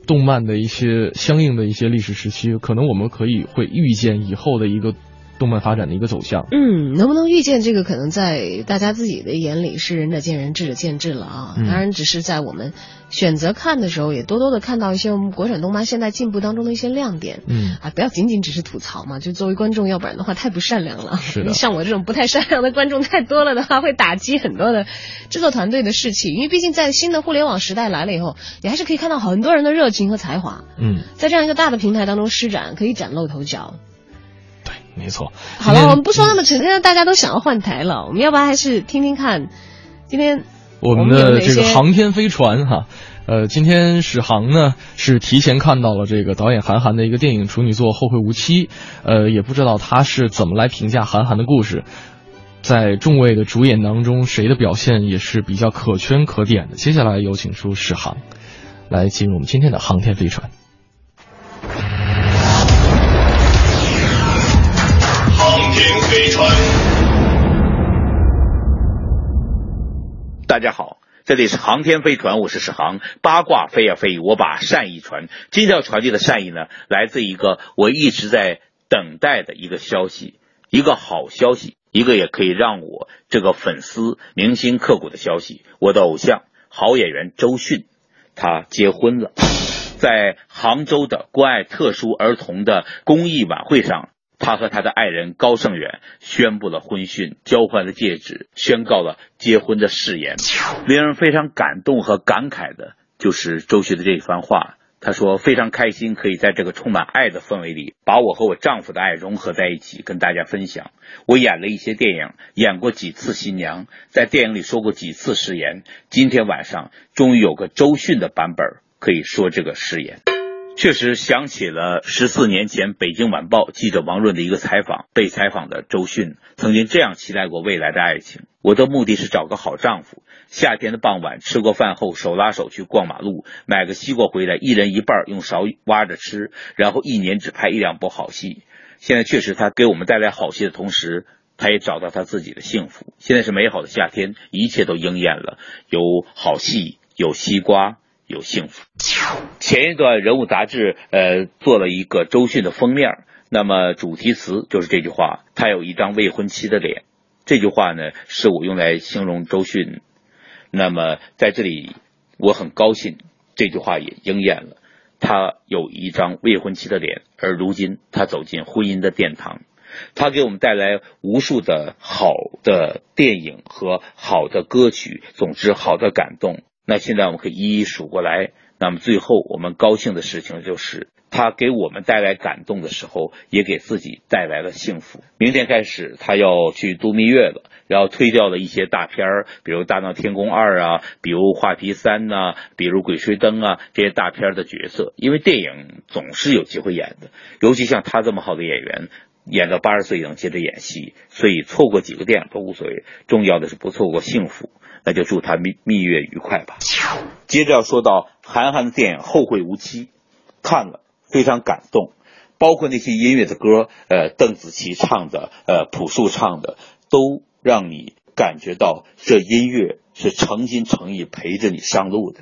动漫的一些相应的一些历史时期，可能我们可以会预见以后的一个动漫发展的一个走向。嗯，能不能预见这个，可能在大家自己的眼里是仁者见仁，智者见智了啊。嗯当然，只是在我们选择看的时候，也多多的看到一些我们国产动漫现在进步当中的一些亮点。嗯啊，不要仅仅只是吐槽嘛，就作为观众，要不然的话太不善良了。是的像我这种不太善良的观众太多了的话，会打击很多的制作团队的士气。因为毕竟在新的互联网时代来了以后，你还是可以看到很多人的热情和才华，嗯，在这样一个大的平台当中施展，可以崭露头角。没错。好了，我们不说那么沉，现在大家都想要换台了，我们要不然还是听听看，今天我们的这个航天飞船哈，呃，今天史航呢是提前看到了这个导演韩寒的一个电影处女作《后会无期》，呃，也不知道他是怎么来评价韩寒的故事。在众位的主演当中，谁的表现也是比较可圈可点的。接下来有请出史航，来进入我们今天的航天飞船。飞船。大家好，这里是航天飞船，我是史航。八卦飞呀飞，我把善意传。今天要传递的善意呢，来自一个我一直在等待的一个消息，一个好消息，一个也可以让我这个粉丝铭心刻骨的消息。我的偶像好演员周迅，他结婚了，在杭州的关爱特殊儿童的公益晚会上。他和他的爱人高胜远宣布了婚讯，交换了戒指，宣告了结婚的誓言。令人非常感动和感慨的就是周迅的这一番话。他说：“非常开心可以在这个充满爱的氛围里，把我和我丈夫的爱融合在一起，跟大家分享。我演了一些电影，演过几次新娘，在电影里说过几次誓言。今天晚上终于有个周迅的版本可以说这个誓言。”确实想起了十四年前《北京晚报》记者王润的一个采访，被采访的周迅曾经这样期待过未来的爱情：我的目的是找个好丈夫，夏天的傍晚吃过饭后手拉手去逛马路，买个西瓜回来，一人一半用勺挖着吃，然后一年只拍一两部好戏。现在确实他给我们带来好戏的同时，他也找到他自己的幸福。现在是美好的夏天，一切都应验了，有好戏，有西瓜。有幸福。前一段人物杂志呃做了一个周迅的封面，那么主题词就是这句话：他有一张未婚妻的脸。这句话呢是我用来形容周迅。那么在这里我很高兴，这句话也应验了。他有一张未婚妻的脸，而如今他走进婚姻的殿堂。他给我们带来无数的好的电影和好的歌曲，总之好的感动。那现在我们可以一一数过来。那么最后我们高兴的事情就是，他给我们带来感动的时候，也给自己带来了幸福。明天开始他要去度蜜月了，然后推掉了一些大片儿，比如《大闹天宫二》啊，比如《画皮三》呐，比如《鬼吹灯》啊这些大片的角色。因为电影总是有机会演的，尤其像他这么好的演员。演到八十岁也能接着演戏，所以错过几个电影都无所谓，重要的是不错过幸福。那就祝他蜜蜜月愉快吧。接着要说到韩寒的电影《后会无期》，看了非常感动，包括那些音乐的歌，呃，邓紫棋唱的，呃，朴树唱的，都让你感觉到这音乐是诚心诚意陪着你上路的。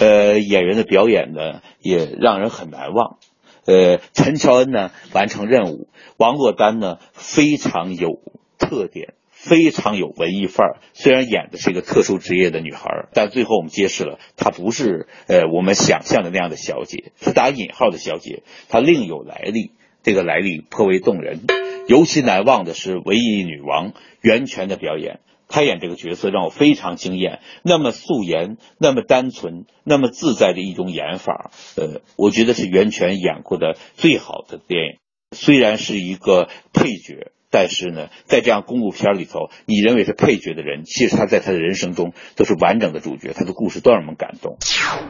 呃，演员的表演呢，也让人很难忘。呃，陈乔恩呢完成任务，王珞丹呢非常有特点，非常有文艺范儿。虽然演的是一个特殊职业的女孩，但最后我们揭示了她不是呃我们想象的那样的小姐，是打引号的小姐，她另有来历，这个来历颇为动人。尤其难忘的是文艺女王袁泉的表演。她演这个角色让我非常惊艳，那么素颜，那么单纯，那么自在的一种演法，呃，我觉得是袁泉演过的最好的电影。虽然是一个配角，但是呢，在这样公路片里头，你认为是配角的人，其实他在他的人生中都是完整的主角，他的故事都让我们感动。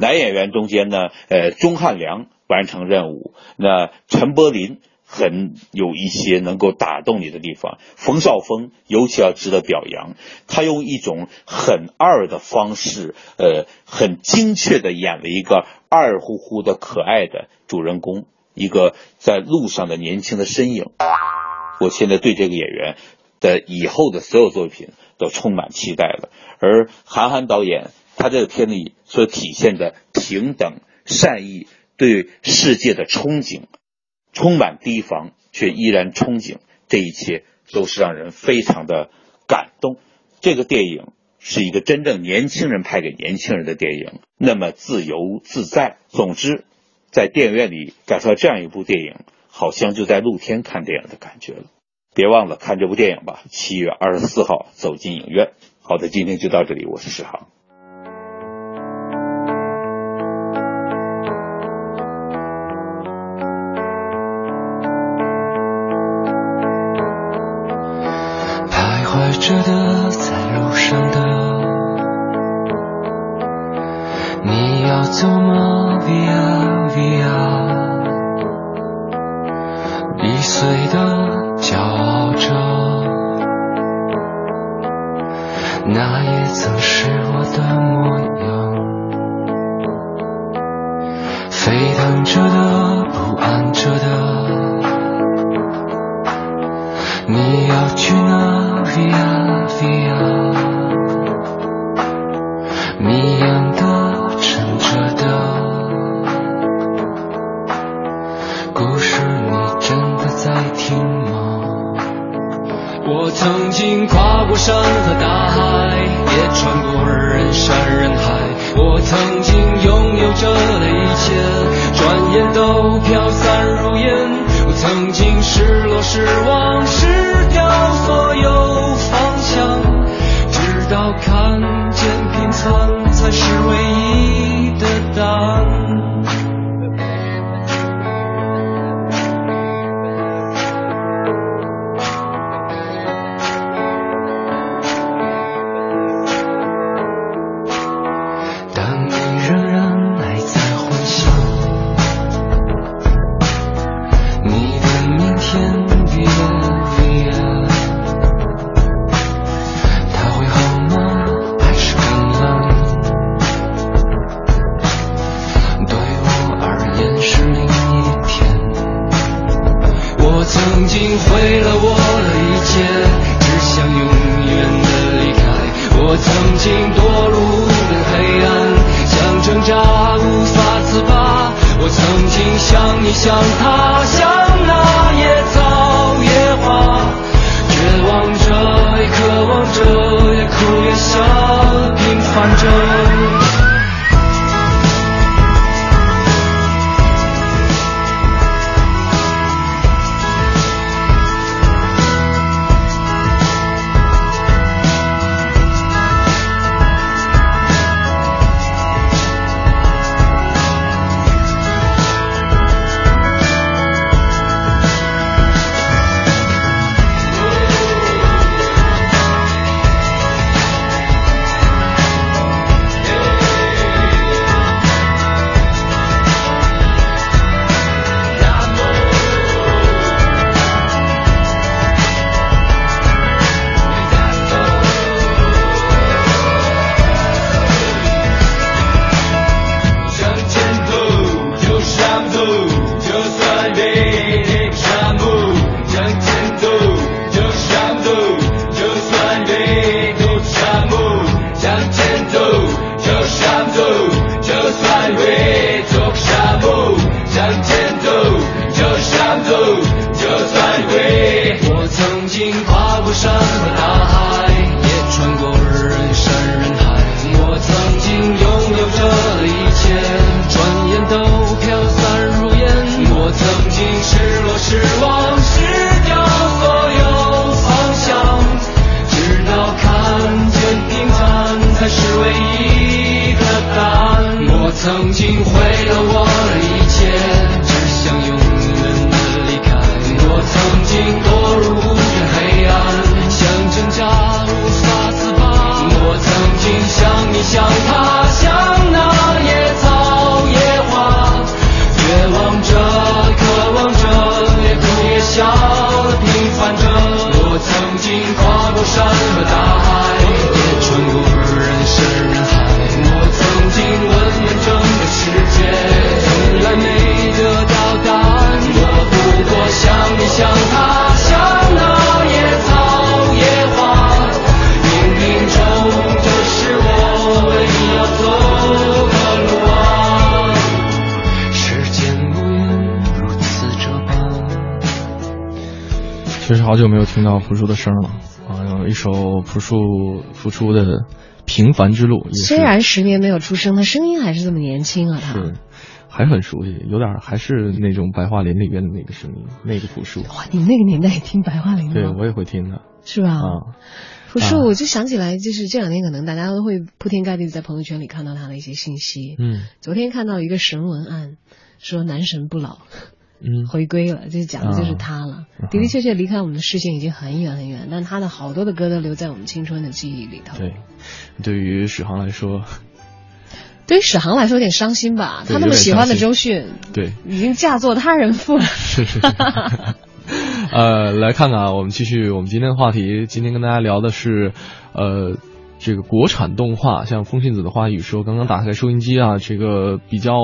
男演员中间呢，呃，钟汉良完成任务，那陈柏霖。很有一些能够打动你的地方。冯绍峰尤其要值得表扬，他用一种很二的方式，呃，很精确的演了一个二乎乎的可爱的主人公，一个在路上的年轻的身影。我现在对这个演员的以后的所有作品都充满期待了。而韩寒导演他这个片里所体现的平等、善意。对世界的憧憬，充满提防却依然憧憬，这一切都是让人非常的感动。这个电影是一个真正年轻人拍给年轻人的电影，那么自由自在。总之，在电影院里感受到这样一部电影，好像就在露天看电影的感觉了。别忘了看这部电影吧，七月二十四号走进影院。好的，今天就到这里，我是石航。徘徊着的，在路上的，你要走吗听到朴树的声了啊！有一首朴树复出的《平凡之路》，虽然十年没有出声，他声音还是这么年轻啊！他是还很熟悉，有点还是那种白桦林里边的那个声音，那个朴树。哇，你们那个年代也听白桦林吗？对我也会听的，是吧？啊，朴树，啊我就想起来，就是这两天可能大家都会铺天盖地地在朋友圈里看到他的一些信息。嗯昨天看到一个神文案，说男神不老。嗯，回归了，就是讲的就是他了。啊的的确确离开我们的视线已经很远很远，但他的好多的歌都留在我们青春的记忆里头。对，对于史航来说，对于史航来说有点伤心吧，他那么喜欢的周迅，对，已经嫁作他人妇了。是 是是。呃，来看看啊，我们继续我们今天的话题。今天跟大家聊的是，呃，这个国产动画，像风信子的话语说，刚刚打开收音机啊，这个比较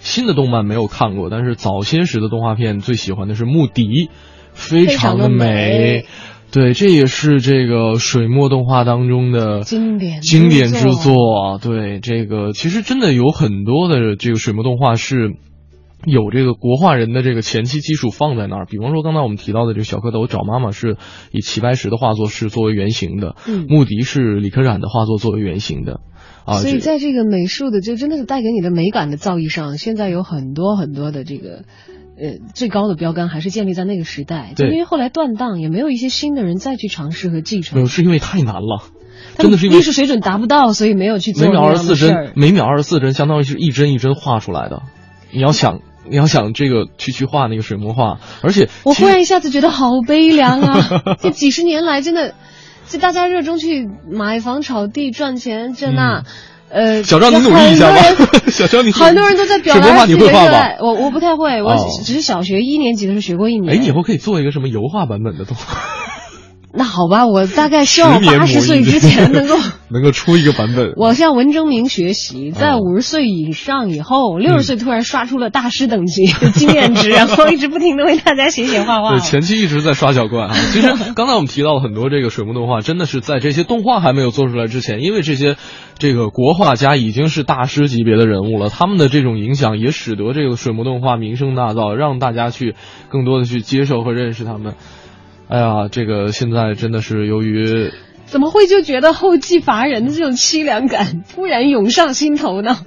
新的动漫没有看过，但是早些时的动画片最喜欢的是《穆迪》，非常的美。对，这也是这个水墨动画当中的经典经典之之作。对，这个其实真的有很多的这个水墨动画是有这个国画人的这个前期基础放在那儿。比方说刚才我们提到的这个小蝌蚪找妈妈是以齐白石的画作是作为原型的，嗯穆迪是李可染的画作作为原型的。啊，所以在这个美术的，就真的是带给你的美感的造诣上，现在有很多很多的这个。呃，最高的标杆还是建立在那个时代，就对因为后来断档，也没有一些新的人再去尝试和继承没有，。是因为太难了，真的是因为艺术水准达不到，所以没有去做每秒那二十四帧。每秒二十四帧相当于是一帧一帧画出来的。你要想，你要想这个去去画那个水墨画，而且我忽然一下子觉得好悲凉啊！这几十年来，真的，这大家热衷去买房、炒地赚钱，这那，呃，小张你努力一下吧 小张你很多人都在表水墨画达自己的你会画。我我不太会，我哦只是小学一年级的时候学过一年。哎，你以后可以做一个什么油画版本的动画，那好吧，我大概希望我八十岁之前能够。能够出一个版本。我向文征明学习，哦在五十岁以上以后，六嗯十岁突然刷出了大师等级的经验值，然后一直不停的为大家写写画画对，。前期一直在刷小怪啊。其实刚才我们提到了很多这个水墨动画，真的是在这些动画还没有做出来之前，因为这些这个国画家已经是大师级别的人物了，他们的这种影响也使得这个水墨动画名声大噪，让大家去更多的去接受和认识他们。哎呀，这个现在真的是由于怎么会就觉得后继乏人的这种凄凉感突然涌上心头呢？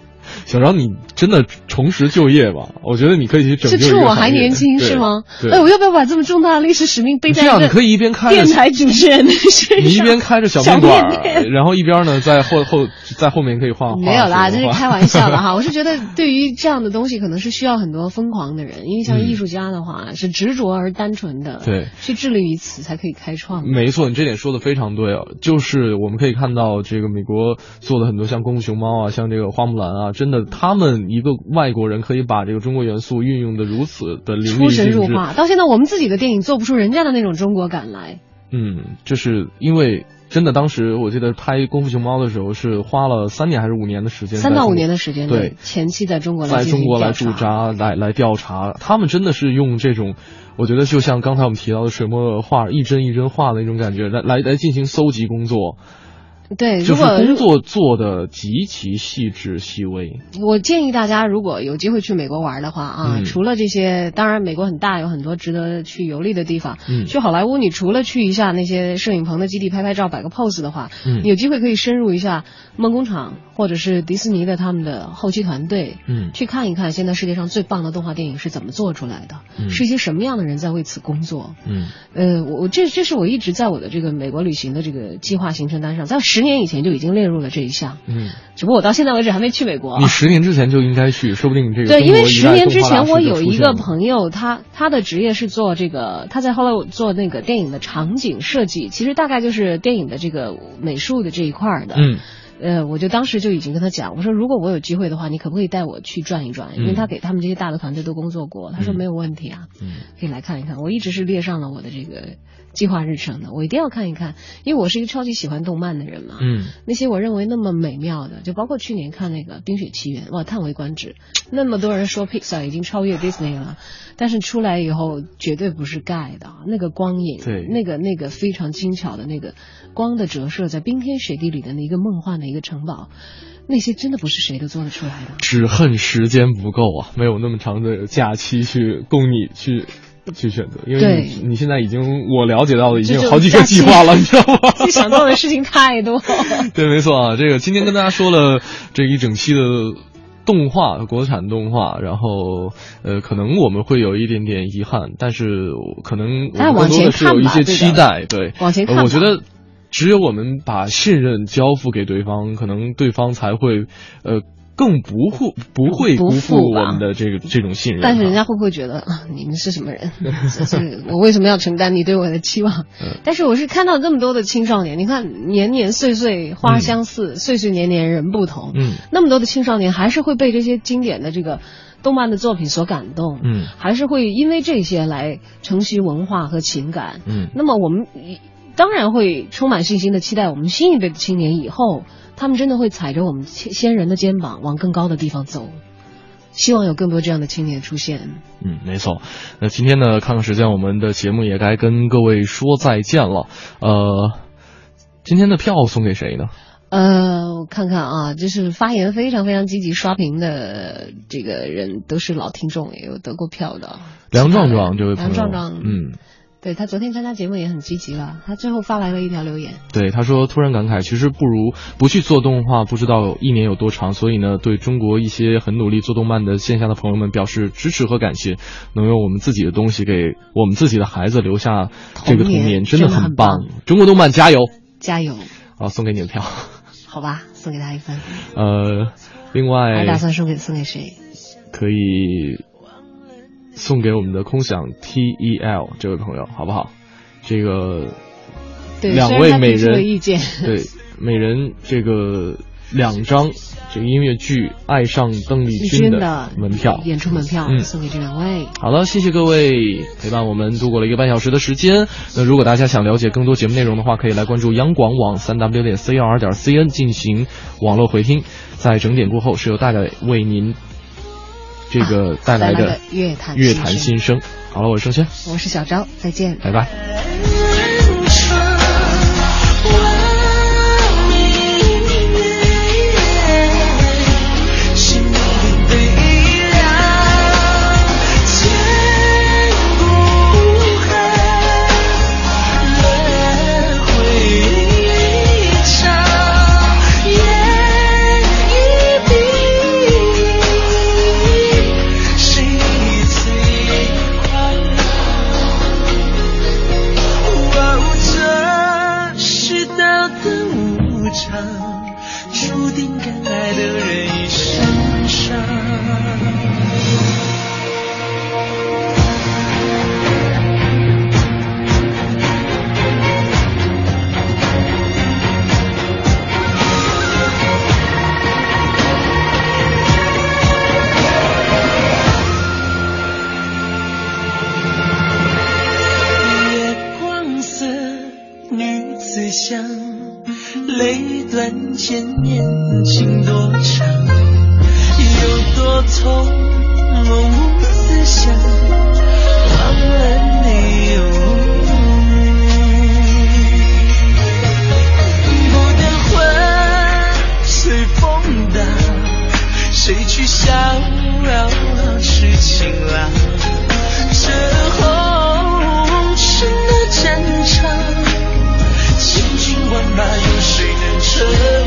小张，你真的重拾就业吧？我觉得你可以去拯救是趁我还年轻是吗？哎，我要不要把这么重大的历史使命背在这样你可以一边开电台主持人的身上？你一边开着小小面馆然后一边呢在后后在后面可以画画。没有啦，这是开玩笑的哈。我是觉得，对于这样的东西，可能是需要很多疯狂的人，因为像嗯艺术家的话，是执着而单纯的，对，去致力于此才可以开创。没错，你这点说的非常对啊，就是我们可以看到这个美国做的很多像功夫熊猫啊，像这个花木兰啊，真的他们一个外国人可以把这个中国元素运用的如此的淋出。神入化，到现在我们自己的电影做不出人家的那种中国感来。嗯，就是因为真的当时我记得拍功夫熊猫的时候是花了三年还是五年的时间，三到五年的时间，对，前期在中国来在中国来驻扎，来来调查，他们真的是用这种，我觉得就像刚才我们提到的水墨画，一帧一帧画的那种感觉，来来来进行搜集工作。对，就是如果工作做的极其细致细微。我建议大家，如果有机会去美国玩的话啊，嗯除了这些，当然美国很大，有很多值得去游历的地方。嗯去好莱坞，你除了去一下那些摄影棚的基地拍拍照、摆个 pose 的话，嗯你有机会可以深入一下梦工厂或者是迪士尼的他们的后期团队，嗯去看一看现在世界上最棒的动画电影是怎么做出来的，嗯是一些什么样的人在为此工作。嗯呃，我我这这是我一直在我的这个美国旅行的这个计划行程单上，在十年以前就已经列入了这一项，嗯，只不过我到现在为止还没去美国啊。你十年之前就应该去，说不定你这个对，因为十年之前我有一个朋友，他他的职业是做这个，他在后来做那个电影的场景设计，其实大概就是电影的这个美术的这一块的。嗯。呃，我就当时就已经跟他讲，我说如果我有机会的话，你可不可以带我去转一转？因为嗯他给他们这些大的团队都工作过，他说嗯没有问题啊，嗯可以来看一看。我一直是列上了我的这个计划日程的，我一定要看一看，因为我是一个超级喜欢动漫的人嘛。嗯那些我认为那么美妙的，就包括去年看那个《冰雪奇缘》，哇，叹为观止。那么多人说 Pixar 已经超越 Disney 了，但是出来以后绝对不是盖的，那个光影，对那个那个非常精巧的那个光的折射，在冰天雪地里的那一个梦幻的一个城堡，那些真的不是谁都做得出来的。只恨时间不够啊，没有那么长的假期去供你去去选择，因为你你现在已经我了解到的已经有好几个计划了，你知道吗？自己 想做的事情太多。对，没错啊，这个今天跟大家说了这一整期的动画，国产动画，然后呃，可能我们会有一点点遗憾，但是可能更多的是有一些期待，对，往前看呃我觉得。只有我们把信任交付给对方，可能对方才会，呃，更不会不会辜负我们的这个这种信任啊。但是人家会不会觉得啊，你们是什么人？是我为什么要承担你对我的期望？嗯但是我是看到这么多的青少年，你看年年岁岁花相似，岁岁年年人不同。嗯，那么多的青少年还是会被这些经典的这个动漫的作品所感动。嗯还是会因为这些来承袭文化和情感。嗯那么我们当然会充满信心的期待，我们新一辈的青年以后，他们真的会踩着我们先先人的肩膀往更高的地方走。希望有更多这样的青年出现。嗯，没错。那今天呢，看看时间，我们的节目也该跟各位说再见了。呃，今天的票送给谁呢？呃，我看看啊，就是发言非常非常积极刷屏的这个人，都是老听众，也有得过票的。梁壮壮这位朋友，梁壮壮，嗯，对他昨天参加节目也很积极了，他最后发来了一条留言。对，他说突然感慨，其实不如不去做动画，不知道一年有多长。所以呢，对中国一些很努力做动漫的线下的朋友们表示支持和感谢，能用我们自己的东西给我们自己的孩子留下这个童童年年，真的很棒。中国动漫加油！加油，啊，送给你的票。好吧，送给他一份。呃，另外还打算送给送给谁？可以送给我们的空想 T E L 这位朋友，好不好？这个对两位美人了意见 对每人这个两张这个音乐剧《爱上邓丽丽君》的君的门票。演出门票、嗯送给这两位。好了，谢谢各位陪伴我们度过了一个半小时的时间。那如果大家想了解更多节目内容的话，可以来关注央广网三 w 点 c r 点 c n 进行网络回听。在整点过后，是由大概为您这个带来的乐坛乐坛新生。好了，我是盛轩，我是小昭，再见，拜拜。千年情多长有多痛我无思想忘了你不等魂随风荡谁去笑痴情郎这红尘的战场千军万马有谁能称